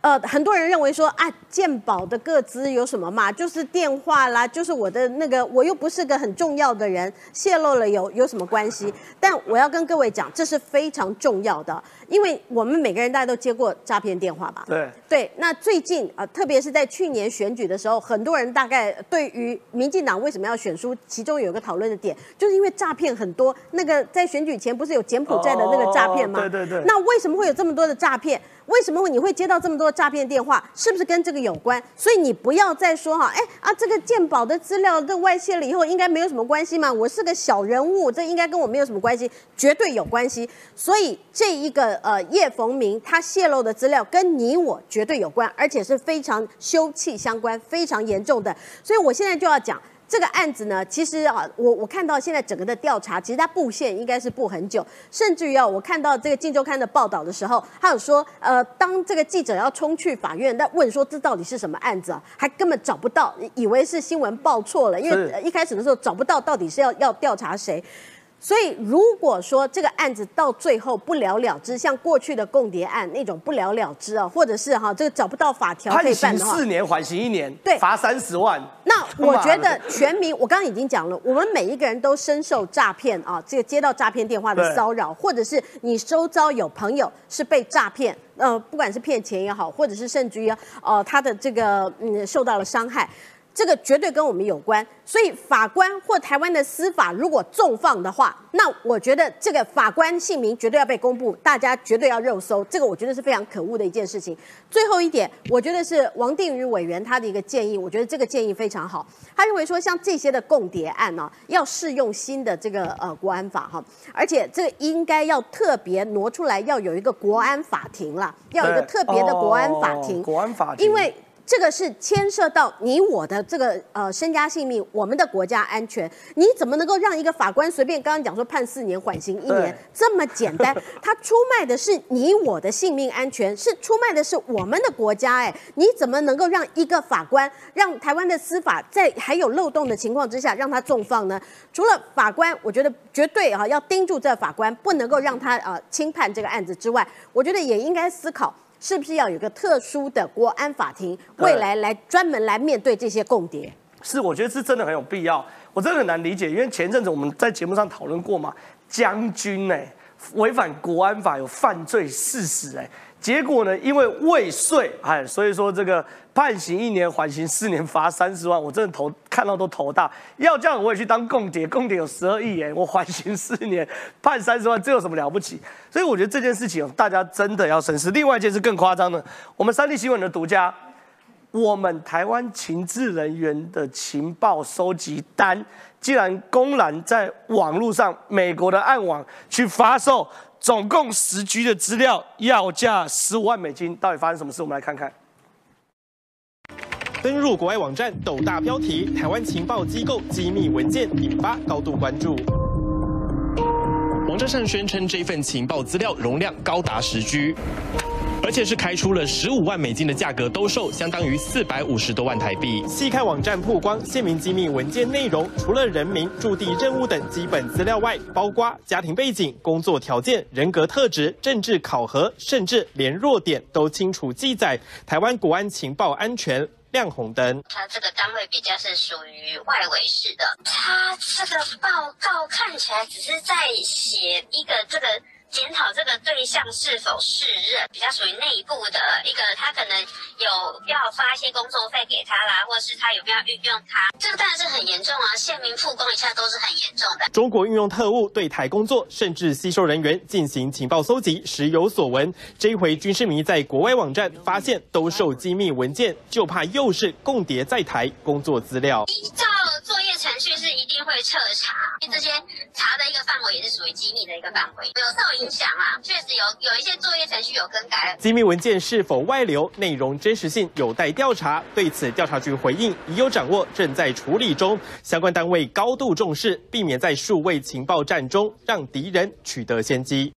呃，很多人认为说啊，鉴宝的个资有什么嘛？就是电话啦，就是我的那个，我又不是个很重要的人，泄露了有有什么关系？但我要跟各位讲，这是非常重要的，因为我们每个人大家都接过诈骗电话吧？对对。那最近啊，特别是在去年选举的时候，很多人大概对于民进党为什么要选书，其中有一个讨论的点，就是因为诈骗很多。那个在选举前不是有柬埔寨的那个诈骗吗？对对对。那为什么会有这么多的诈骗？为什么你会接到这么多诈骗电话？是不是跟这个有关？所以你不要再说哈，哎啊，这个鉴宝的资料这外泄了以后，应该没有什么关系嘛？我是个小人物，这应该跟我没有什么关系，绝对有关系。所以这一个呃叶逢明他泄露的资料跟你我绝对有关，而且是非常休戚相关、非常严重的。所以我现在就要讲。这个案子呢，其实啊，我我看到现在整个的调查，其实它布线应该是布很久，甚至于啊，我看到这个《镜周刊》的报道的时候，他有说，呃，当这个记者要冲去法院，那问说这到底是什么案子啊，还根本找不到，以为是新闻报错了，因为一开始的时候找不到到底是要要调查谁。所以，如果说这个案子到最后不了了之，像过去的共谍案那种不了了之啊，或者是哈这个找不到法条可以判刑四年，缓刑一年，对，罚三十万。那我觉得 全民，我刚刚已经讲了，我们每一个人都深受诈骗啊，这个接到诈骗电话的骚扰，或者是你周遭有朋友是被诈骗，呃，不管是骗钱也好，或者是甚至于呃他的这个嗯受到了伤害。这个绝对跟我们有关，所以法官或台湾的司法如果重放的话，那我觉得这个法官姓名绝对要被公布，大家绝对要热搜。这个我觉得是非常可恶的一件事情。最后一点，我觉得是王定宇委员他的一个建议，我觉得这个建议非常好。他认为说，像这些的共谍案呢，要适用新的这个呃国安法哈，而且这个应该要特别挪出来，要有一个国安法庭啦，要有一个特别的国安法庭，国安法庭，因为。这个是牵涉到你我的这个呃身家性命，我们的国家安全，你怎么能够让一个法官随便刚刚讲说判四年缓刑一年这么简单？他出卖的是你我的性命安全，是出卖的是我们的国家哎，你怎么能够让一个法官让台湾的司法在还有漏洞的情况之下让他重放呢？除了法官，我觉得绝对啊要盯住这法官，不能够让他呃轻判这个案子之外，我觉得也应该思考。是不是要有个特殊的国安法庭，未来来专门来面对这些共谍？是，我觉得是真的很有必要。我真的很难理解，因为前阵子我们在节目上讨论过嘛，将军哎违反国安法有犯罪事实哎。结果呢？因为未遂，哎，所以说这个判刑一年，缓刑四年，罚三十万，我真的头看到都头大。要这样，我也去当共谍，共谍有十二亿元，我缓刑四年，判三十万，这有什么了不起？所以我觉得这件事情，大家真的要深思。另外一件事更夸张的，我们三立新闻的独家，我们台湾情治人员的情报收集单，竟然公然在网络上，美国的暗网去发售。总共十 G 的资料，要价十五万美金，到底发生什么事？我们来看看。登入国外网站，斗大标题：台湾情报机构机密文件引发高度关注。网站上宣称，这份情报资料容量高达十 G。而且是开出了十五万美金的价格兜售，相当于四百五十多万台币。细看网站曝光限名机密文件内容，除了人名、驻地任务等基本资料外，包括家庭背景、工作条件、人格特质、政治考核，甚至连弱点都清楚记载。台湾国安情报安全亮红灯。它这个单位比较是属于外围式的，它这个报告看起来只是在写一个这个。检讨这个对象是否适任，比较属于内部的一个，他可能有要发一些工作费给他啦，或者是他有没有运用他，这个当然是很严重啊，县民复工一下都是很严重的。中国运用特务对台工作，甚至吸收人员进行情报搜集，时有所闻。这一回军事迷在国外网站发现兜售机密文件，就怕又是共谍在台工作资料。程序是一定会彻查，因为这些查的一个范围也是属于机密的一个范围，有受。影响啊，确实有有一些作业程序有更改。机密文件是否外流，内容真实性有待调查。对此，调查局回应已有掌握，正在处理中。相关单位高度重视，避免在数位情报战中让敌人取得先机。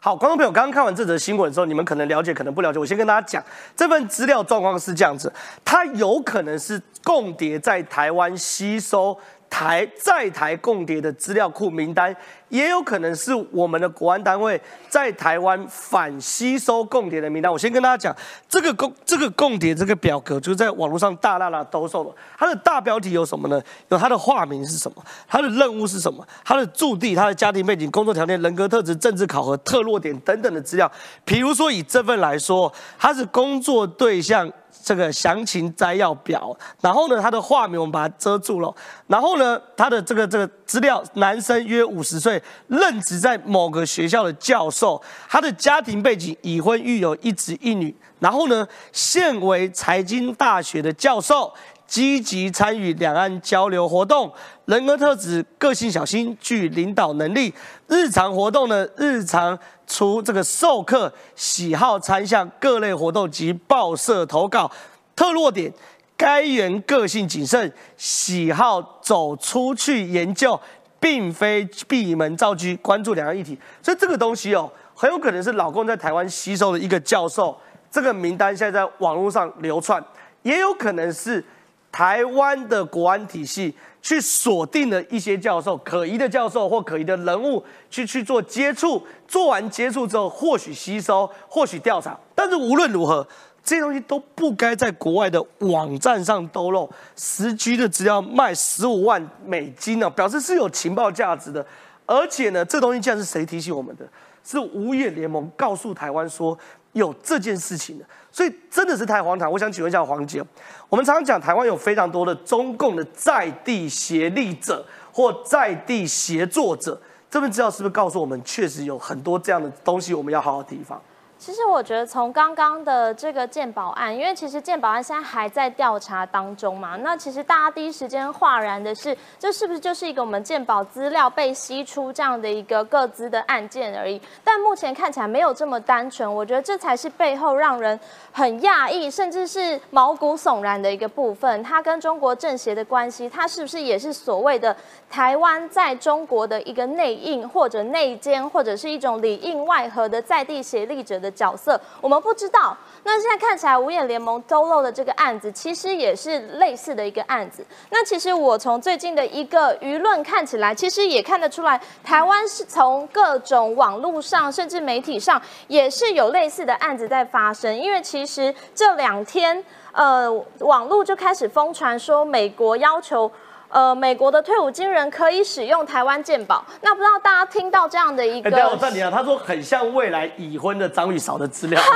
好，观众朋友，刚刚看完这则新闻的时候，你们可能了解，可能不了解。我先跟大家讲，这份资料状况是这样子，它有可能是共谍在台湾吸收。台在台共谍的资料库名单，也有可能是我们的国安单位在台湾反吸收共谍的名单。我先跟大家讲，这个共这个共谍这个表格，就是在网络上大大大兜售了。它的大标题有什么呢？有它的化名是什么？它的任务是什么？它的驻地、它的家庭背景、工作条件、人格特质、政治考核、特弱点等等的资料。比如说以这份来说，它是工作对象。这个详情摘要表，然后呢，他的画面我们把它遮住了，然后呢，他的这个这个资料，男生约五十岁，任职在某个学校的教授，他的家庭背景已婚育有一子一女，然后呢，现为财经大学的教授，积极参与两岸交流活动，人格特质个性小心，具领导能力，日常活动呢，日常。除这个授课喜好参向各类活动及报社投稿，特弱点，该员个性谨慎，喜好走出去研究，并非闭门造车，关注两岸议题。所以这个东西哦，很有可能是老公在台湾吸收的一个教授，这个名单现在在网络上流窜，也有可能是台湾的国安体系。去锁定了一些教授可疑的教授或可疑的人物，去去做接触，做完接触之后，或许吸收，或许调查。但是无论如何，这些东西都不该在国外的网站上兜露。十 G 的资料卖十五万美金呢，表示是有情报价值的。而且呢，这东西竟然是谁提醒我们的？是五眼联盟告诉台湾说有这件事情的。所以真的是太荒唐。我想请问一下黄杰，我们常常讲台湾有非常多的中共的在地协力者或在地协作者，这份资料是不是告诉我们，确实有很多这样的东西，我们要好好提防？其实我觉得从刚刚的这个鉴宝案，因为其实鉴宝案现在还在调查当中嘛，那其实大家第一时间哗然的是，这是不是就是一个我们鉴宝资料被析出这样的一个各资的案件而已？但目前看起来没有这么单纯，我觉得这才是背后让人很讶异，甚至是毛骨悚然的一个部分。它跟中国政协的关系，它是不是也是所谓的台湾在中国的一个内应或者内奸，或者是一种里应外合的在地协力者的？角色我们不知道。那现在看起来，五眼联盟兜漏的这个案子，其实也是类似的一个案子。那其实我从最近的一个舆论看起来，其实也看得出来，台湾是从各种网络上，甚至媒体上，也是有类似的案子在发生。因为其实这两天，呃，网络就开始疯传说，美国要求。呃，美国的退伍军人可以使用台湾健保，那不知道大家听到这样的一个？等下我暂停啊，他说很像未来已婚的张玉嫂的资料。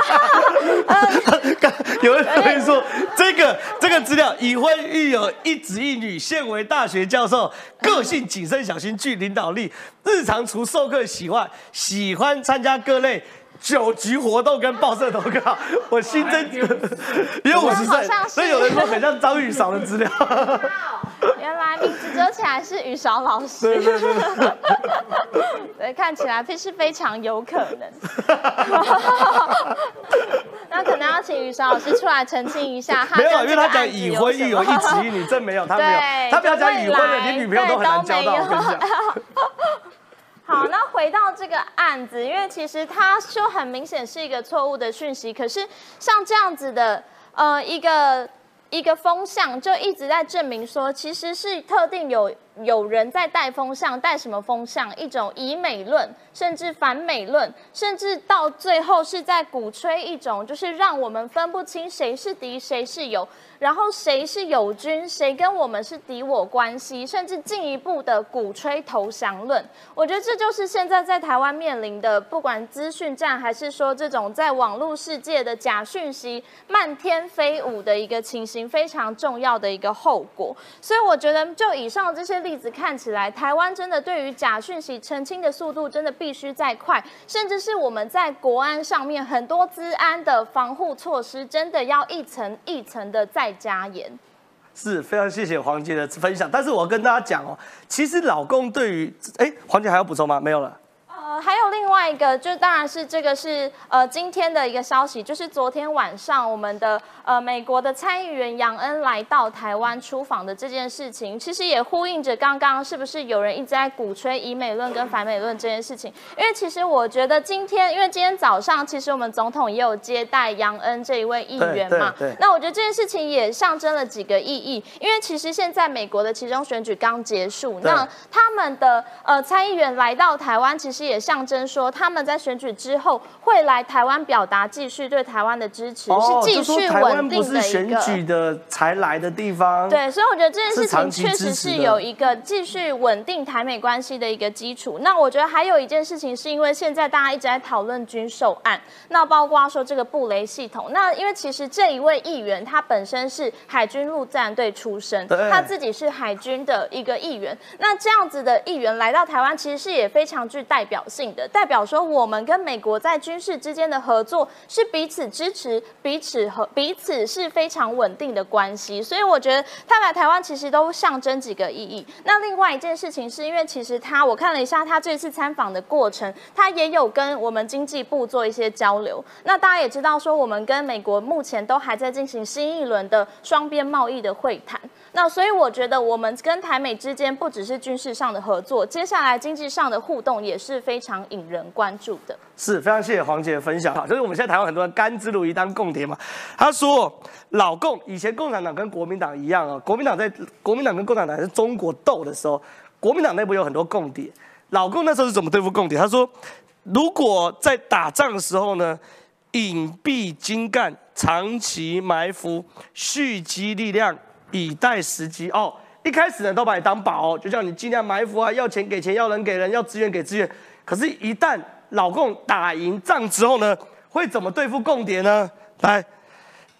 有人可以说这个这个资料，已婚育有一子一女，现为大学教授，个性谨慎小心，具领导力，日常除授课喜欢喜欢参加各类。酒局活动跟报社投稿，我新增因为五十岁，所以有人说很像张雨韶的资料。原来名字遮起来是雨韶老师。对对对。对，看起来是非常有可能。那可能要请雨韶老师出来澄清一下。没有，因为他讲已婚育有一子一女，这没有，他没有，他不要讲已婚的，连女朋友都很难交到。我跟你讲。好，那回到这个案子，因为其实它就很明显是一个错误的讯息。可是像这样子的，呃，一个一个风向，就一直在证明说，其实是特定有有人在带风向，带什么风向？一种以美论，甚至反美论，甚至到最后是在鼓吹一种，就是让我们分不清谁是敌，谁是友。然后谁是友军，谁跟我们是敌我关系，甚至进一步的鼓吹投降论。我觉得这就是现在在台湾面临的，不管资讯战还是说这种在网络世界的假讯息漫天飞舞的一个情形，非常重要的一个后果。所以我觉得，就以上这些例子看起来，台湾真的对于假讯息澄清的速度真的必须再快，甚至是我们在国安上面很多治安的防护措施，真的要一层一层的再。加严是非常谢谢黄姐的分享，但是我跟大家讲哦，其实老公对于哎，黄姐还要补充吗？没有了。呃，还有另外一个，就当然是这个是呃今天的一个消息，就是昨天晚上我们的呃美国的参议员杨恩来到台湾出访的这件事情，其实也呼应着刚刚是不是有人一直在鼓吹以美论跟反美论这件事情？因为其实我觉得今天，因为今天早上其实我们总统也有接待杨恩这一位议员嘛，那我觉得这件事情也象征了几个意义，因为其实现在美国的其中选举刚结束，那他们的呃参议员来到台湾，其实也。也象征说，他们在选举之后会来台湾表达继续对台湾的支持，是继续稳定的一个。选举的才来的地方。对，所以我觉得这件事情确实是有一个继续稳定台美关系的一个基础。那我觉得还有一件事情，是因为现在大家一直在讨论军售案，那包括说这个布雷系统。那因为其实这一位议员他本身是海军陆战队出身，他自己是海军的一个议员。那这样子的议员来到台湾，其实是也非常具代表。性的代表说，我们跟美国在军事之间的合作是彼此支持、彼此和彼此是非常稳定的关系。所以我觉得他来台湾其实都象征几个意义。那另外一件事情是因为其实他我看了一下他这次参访的过程，他也有跟我们经济部做一些交流。那大家也知道说，我们跟美国目前都还在进行新一轮的双边贸易的会谈。那所以我觉得我们跟台美之间不只是军事上的合作，接下来经济上的互动也是非常引人关注的。是非常谢谢黄姐分享哈，就是我们现在台湾很多人甘之如饴当共谍嘛。他说老共以前共产党跟国民党一样啊，国民党在国民党跟共产党是中国斗的时候，国民党内部有很多共谍。老共那时候是怎么对付共谍？他说如果在打仗的时候呢，隐蔽精干，长期埋伏，蓄积力量。以待时机哦，一开始呢都把你当宝，就叫你尽量埋伏啊，要钱给钱，要人给人，要资源给资源。可是，一旦老共打赢仗之后呢，会怎么对付共谍呢？来，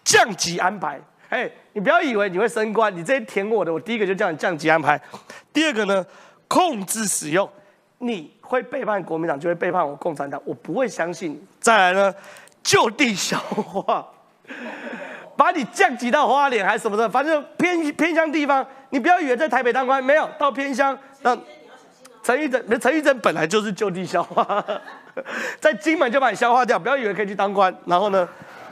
降级安排。哎，你不要以为你会升官，你这些填我的，我第一个就叫你降级安排。第二个呢，控制使用，你会背叛国民党，就会背叛我共产党，我不会相信你。再来呢，就地消化。把你降级到花莲还是什么的，反正偏偏乡地方，你不要以为在台北当官没有到偏乡。那陈玉珍，陈玉珍本来就是就地消化，在金门就把你消化掉，不要以为可以去当官。然后呢，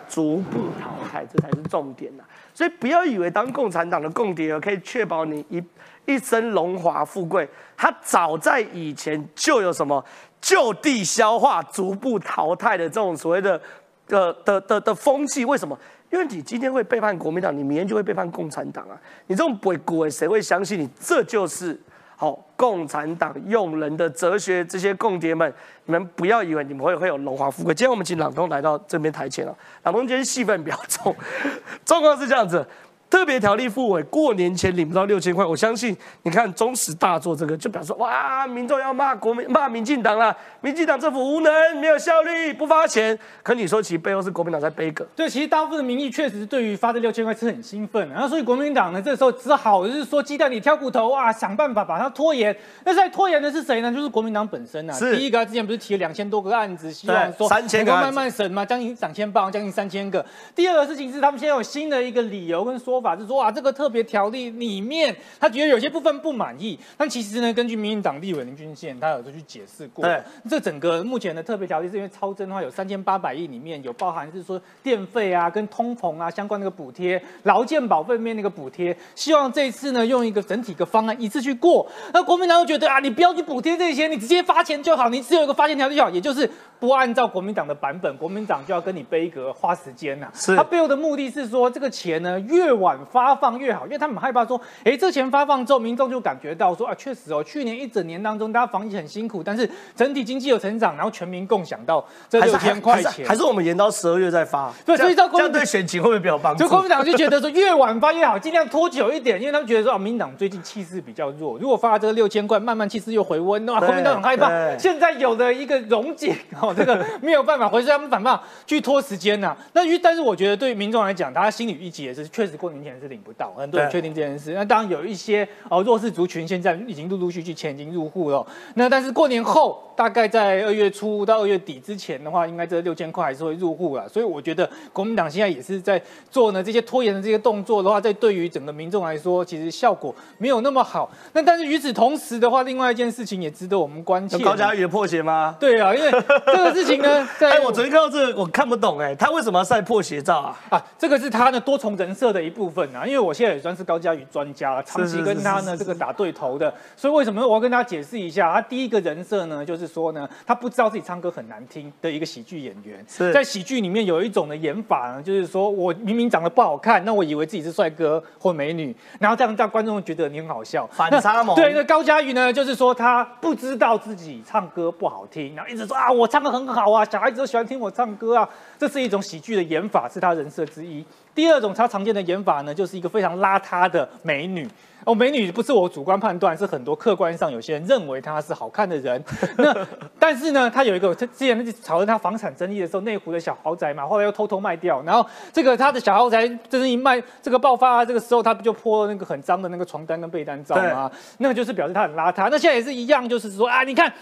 逐步淘汰，这才是重点呐。所以不要以为当共产党的共谍可以确保你一一生荣华富贵，他早在以前就有什么就地消化、逐步淘汰的这种所谓的的的的的风气。为什么？因为你今天会背叛国民党，你明天就会背叛共产党啊！你这种鬼鬼，谁会相信你？这就是好共产党用人的哲学。这些共谍们，你们不要以为你们会会有荣华富贵。今天我们请朗东来到这边台前了，朗东今天戏份比较重，状况是这样子。特别条例复委过年前领不到六千块，我相信你看中时大做这个，就表示哇，民众要骂国民骂民进党了，民进党政府无能，没有效率，不发钱。可你说其实背后是国民党在背个？对，其实大部分的民意确实对于发这六千块是很兴奋，然后所以国民党呢这时候只好就是说鸡蛋里挑骨头啊，想办法把它拖延。那在拖延的是谁呢？就是国民党本身啊。是。第一个之前不是提了两千多个案子，希望说三千个慢慢审嘛，将近两千八，将近三千个。第二个事情是他们现在有新的一个理由跟说法，就是说啊这个。特别条例里面，他觉得有些部分不满意，但其实呢，根据民进党立委林俊宪，他有去解释过，这整个目前的特别条例是因为超增的话，有三千八百亿里面有包含是说电费啊、跟通膨啊相关那个补贴、劳健保费面那个补贴，希望这一次呢用一个整体个方案一次去过。那国民党又觉得啊，你不要去补贴这些，你直接发钱就好，你只有一个发钱条例就好，也就是不按照国民党的版本，国民党就要跟你背格花时间呐。是他背后的目的是说，这个钱呢越晚发放越好，因为他们害怕说，哎，这钱发放之后，民众就感觉到说啊，确实哦，去年一整年当中大家防疫很辛苦，但是整体经济有成长，然后全民共享到这六千块钱，还是我们延到十二月再发？对，所以这样对选情会不会比较帮助？就国民党就觉得说越晚发越好，尽量拖久一点，因为他们觉得说啊，民党最近气势比较弱，如果发了这个六千块，慢慢气势又回温，哇，国民党很害怕，现在有了一个溶解哦，这个没有办法回去，他们反办去拖时间呐。那于但是我觉得对民众来讲，大家心里预期也是，确实过年前是领不到，很多人确定这件事。那当然有一些哦弱势族群现在已经陆陆续续钱已经入户了。那但是过年后，大概在二月初到二月底之前的话，应该这六千块还是会入户了。所以我觉得国民党现在也是在做呢这些拖延的这些动作的话，在对于整个民众来说，其实效果没有那么好。那但是与此同时的话，另外一件事情也值得我们关切。高嘉瑜的破鞋吗？对啊，因为这个事情呢，哎我昨天看到这个，我看不懂哎，他为什么要晒破鞋照啊？啊，这个是他呢多重人设的一部分啊。因为我现在也算是高嘉瑜专家，长期跟他呢这个打对头的，所以为什么我要跟大家解释一下？他第一个人设呢，就是说呢，他不知道自己唱歌很难听的一个喜剧演员。在喜剧里面有一种的演法呢，就是说我明明长得不好看，那我以为自己是帅哥或美女，然后这样让观众觉得你很好笑。反差萌。对，那高嘉瑜呢，就是说他不知道自己唱歌不好听，然后一直说啊，我唱歌很好啊，小孩子都喜欢听我唱歌啊，这是一种喜剧的演法，是他人设之一。第二种他常见的演法呢，就是一个非常邋遢的美女。哦，美女不是我主观判断，是很多客观上有些人认为她是好看的人。那 但是呢，她有一个，她之前那讨论她房产争议的时候，内湖的小豪宅嘛，后来又偷偷卖掉。然后这个她的小豪宅就是一卖，这个爆发啊这个时候，她不就泼那个很脏的那个床单跟被单照吗？那个就是表示她很邋遢。那现在也是一样，就是说啊，你看。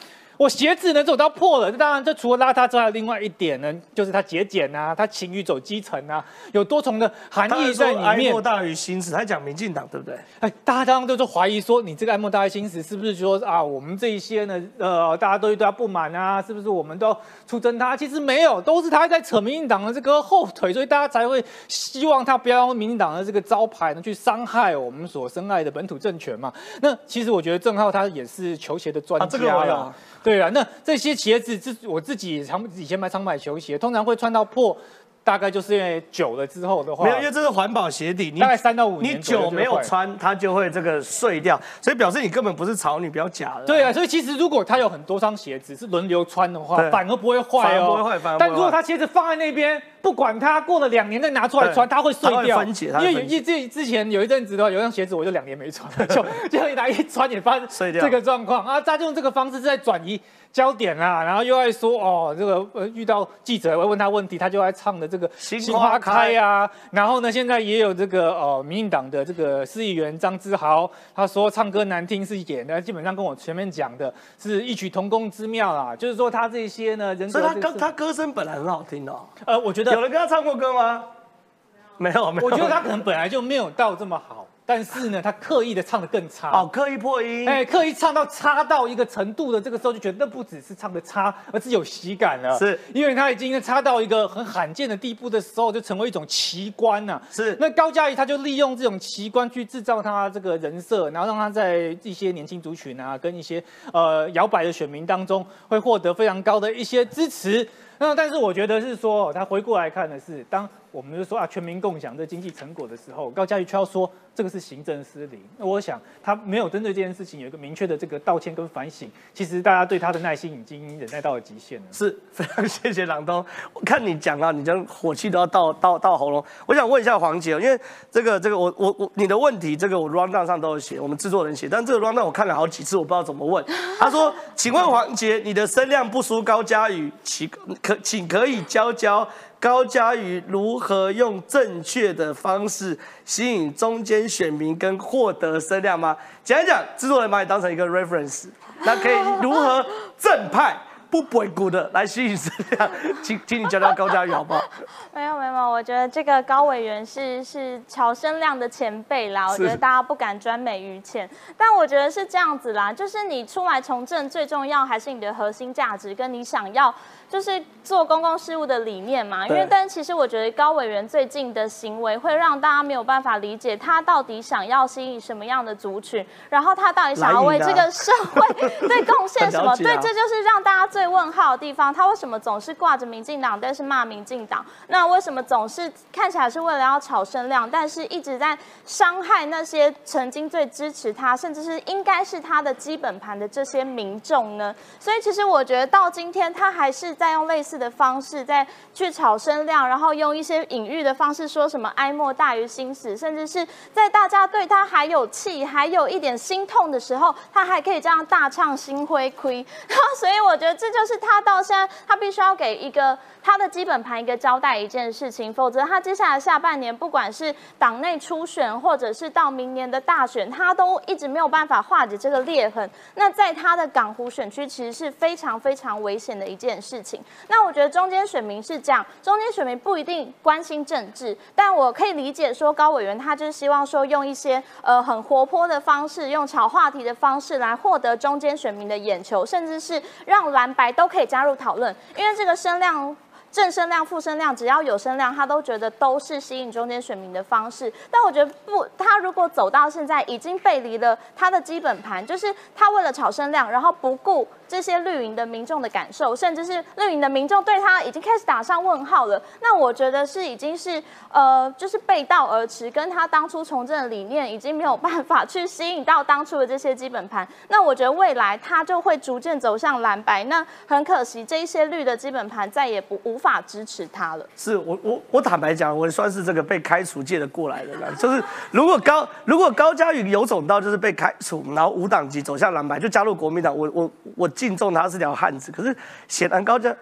我鞋子呢走到破了，当然这除了邋遢之外，另外一点呢，就是他节俭啊，他勤于走基层啊，有多重的含义在里面。爱莫大于心思，他讲民进党对不对？哎，大家刚刚都是怀疑说，你这个爱莫大于心思，是不是说啊，我们这一些呢，呃，大家都对他不满啊，是不是我们都要出征他？其实没有，都是他在扯民进党的这个后腿，所以大家才会希望他不要用民进党的这个招牌呢去伤害我们所深爱的本土政权嘛。那其实我觉得郑浩他也是球鞋的专家了。对啊，那这些鞋子自我自己常以前常买球鞋，通常会穿到破，大概就是因为久了之后的话，没有，因为这是环保鞋底，你大概三到五年，你久没有穿，它就会这个碎掉，所以表示你根本不是潮女，比较假的。对啊，所以其实如果它有很多双鞋子是轮流穿的话，反而不会坏哦，不会坏，但如果它鞋子放在那边。不管它过了两年再拿出来穿，它会碎掉。因为有一之之前有一阵子的话，有一双鞋子我就两年没穿了，就就一拿一穿也发 碎掉这个状况啊。他就用这个方式在转移焦点啦，然后又爱说哦，这个呃遇到记者会问他问题，他就爱唱的这个心花开啊。然后呢，现在也有这个哦，民进党的这个市议员张志豪，他说唱歌难听是演的，基本上跟我前面讲的是异曲同工之妙啦。就是说他这些呢，人所以他歌他歌声本来很好听哦。呃，我觉得。有人跟他唱过歌吗？没有，没有。我觉得他可能本来就没有到这么好，但是呢，他刻意的唱的更差。哦，刻意破音。哎，刻意唱到差到一个程度的这个时候，就觉得那不只是唱的差，而是有喜感了。是，因为他已经差到一个很罕见的地步的时候，就成为一种奇观呐。是。那高嘉瑜他就利用这种奇观去制造他这个人设，然后让他在一些年轻族群啊，跟一些呃摇摆的选民当中，会获得非常高的一些支持。那但是我觉得是说，他回过来看的是，当我们就说啊全民共享这经济成果的时候，高嘉瑜却要说。这个是行政失灵，那我想他没有针对这件事情有一个明确的这个道歉跟反省。其实大家对他的耐心已经忍耐到了极限了。是 非常谢谢朗东，我看你讲啊，你这火气都要到到到喉咙。我想问一下黄杰，因为这个这个我我我你的问题，这个我 round down 上都有写，我们制作人写，但这个 round down 我看了好几次，我不知道怎么问。他说，请问黄杰，你的声量不输高嘉宇，请可请可以教教。高嘉瑜如何用正确的方式吸引中间选民跟获得声量吗？讲一讲，制作人把你当成一个 reference，那可以如何正派？不背骨的来吸引声量，请请你教教高嘉瑜好不好？没有没有，我觉得这个高委员是是乔声亮的前辈啦，我觉得大家不敢专美于前，但我觉得是这样子啦，就是你出来从政最重要还是你的核心价值，跟你想要就是做公共事务的理念嘛。因为但其实我觉得高委员最近的行为会让大家没有办法理解他到底想要吸引什么样的族群，然后他到底想要为这个社会 对贡献什么？对，这就是让大家最。最问号的地方，他为什么总是挂着民进党，但是骂民进党？那为什么总是看起来是为了要炒声量，但是一直在伤害那些曾经最支持他，甚至是应该是他的基本盘的这些民众呢？所以其实我觉得到今天，他还是再用类似的方式再去炒声量，然后用一些隐喻的方式说什么哀莫大于心死，甚至是在大家对他还有气，还有一点心痛的时候，他还可以这样大唱心灰灰。然后所以我觉得这就是他到现在，他必须要给一个。他的基本盘一个交代一件事情，否则他接下来下半年不管是党内初选，或者是到明年的大选，他都一直没有办法化解这个裂痕。那在他的港湖选区，其实是非常非常危险的一件事情。那我觉得中间选民是这样，中间选民不一定关心政治，但我可以理解说高委员他就是希望说用一些呃很活泼的方式，用炒话题的方式来获得中间选民的眼球，甚至是让蓝白都可以加入讨论，因为这个声量。正声量、负声量，只要有声量，他都觉得都是吸引中间选民的方式。但我觉得不，他如果走到现在已经背离了他的基本盘，就是他为了炒声量，然后不顾。这些绿营的民众的感受，甚至是绿营的民众对他已经开始打上问号了。那我觉得是已经是呃，就是背道而驰，跟他当初从政的理念已经没有办法去吸引到当初的这些基本盘。那我觉得未来他就会逐渐走向蓝白。那很可惜，这一些绿的基本盘再也不无法支持他了。是我我我坦白讲，我算是这个被开除界的过来人了。就是如果高如果高嘉宇有种到就是被开除，然后无党籍走向蓝白，就加入国民党，我我我。敬重他是条汉子，可是显然高价，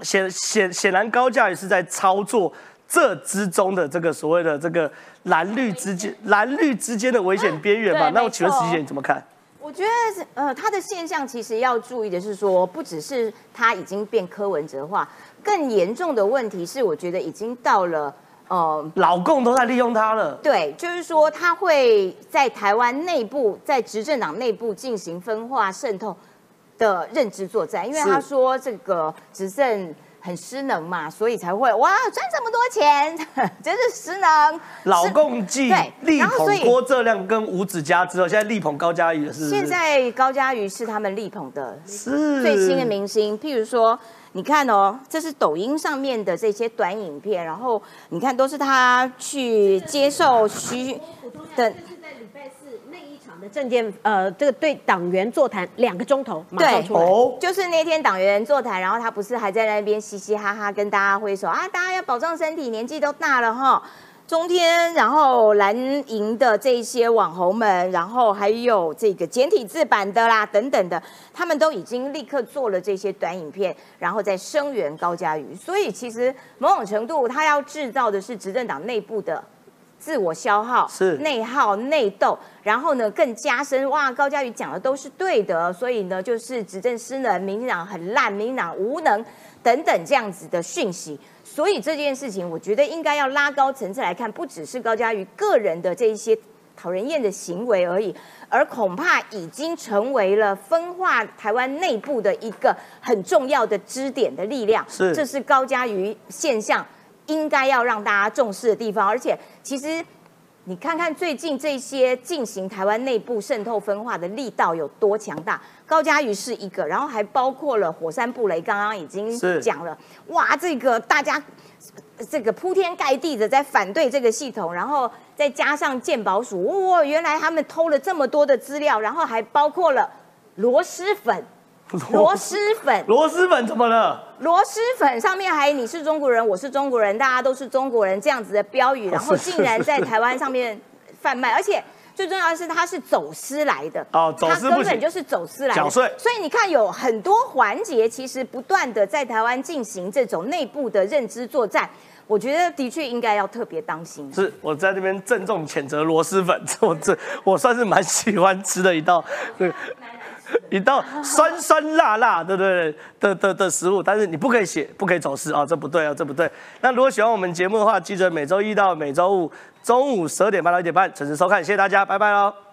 显显显然高价也是在操作这之中的这个所谓的这个蓝绿之间蓝绿之间的危险边缘嘛？那我请问石姐你怎么看？我觉得呃，他的现象其实要注意的是说，不只是他已经变柯文哲化，更严重的问题是，我觉得已经到了。呃，老共都在利用他了。对，就是说他会在台湾内部，在执政党内部进行分化渗透。的认知作战，因为他说这个执政很失能嘛，所以才会哇赚这么多钱，真是失能。老共计力捧郭正亮跟吴子嘉之后，现在力捧高嘉瑜是。现在高嘉瑜是他们力捧的最新的明星，譬如说，你看哦，这是抖音上面的这些短影片，然后你看都是他去接受徐的。的证件，呃，这个对党员座谈两个钟头，马上出来。就是那天党员座谈，然后他不是还在那边嘻嘻哈哈跟大家挥手啊，大家要保重身体，年纪都大了哈。中天，然后蓝营的这些网红们，然后还有这个简体字版的啦等等的，他们都已经立刻做了这些短影片，然后在声援高嘉瑜。所以其实某种程度，他要制造的是执政党内部的。自我消耗是内耗内斗，然后呢更加深哇，高嘉瑜讲的都是对的，所以呢就是执政失能，民进党很烂，民进党无能等等这样子的讯息。所以这件事情，我觉得应该要拉高层次来看，不只是高嘉瑜个人的这一些讨人厌的行为而已，而恐怕已经成为了分化台湾内部的一个很重要的支点的力量。是，这是高嘉瑜现象。应该要让大家重视的地方，而且其实你看看最近这些进行台湾内部渗透分化的力道有多强大。高嘉瑜是一个，然后还包括了火山布雷，刚刚已经讲了，哇，这个大家这个铺天盖地的在反对这个系统，然后再加上鉴宝署，哇，原来他们偷了这么多的资料，然后还包括了螺蛳粉。螺蛳粉，螺蛳粉怎么了？螺蛳粉上面还“你是中国人，我是中国人，大家都是中国人”这样子的标语，然后竟然在台湾上面贩卖，而且最重要的是它是走私来的哦，走私根本就是走私来的。缴税。所以你看，有很多环节其实不断的在台湾进行这种内部的认知作战，我觉得的确应该要特别当心。是我在这边郑重谴责螺蛳粉，我这我算是蛮喜欢吃的一道。一道酸酸辣辣，对不对？的的的食物，但是你不可以写，不可以走私啊，这不对啊，这不对。那如果喜欢我们节目的话，记得每周一到每周五中午十二点半到一点半准时收看，谢谢大家，拜拜喽。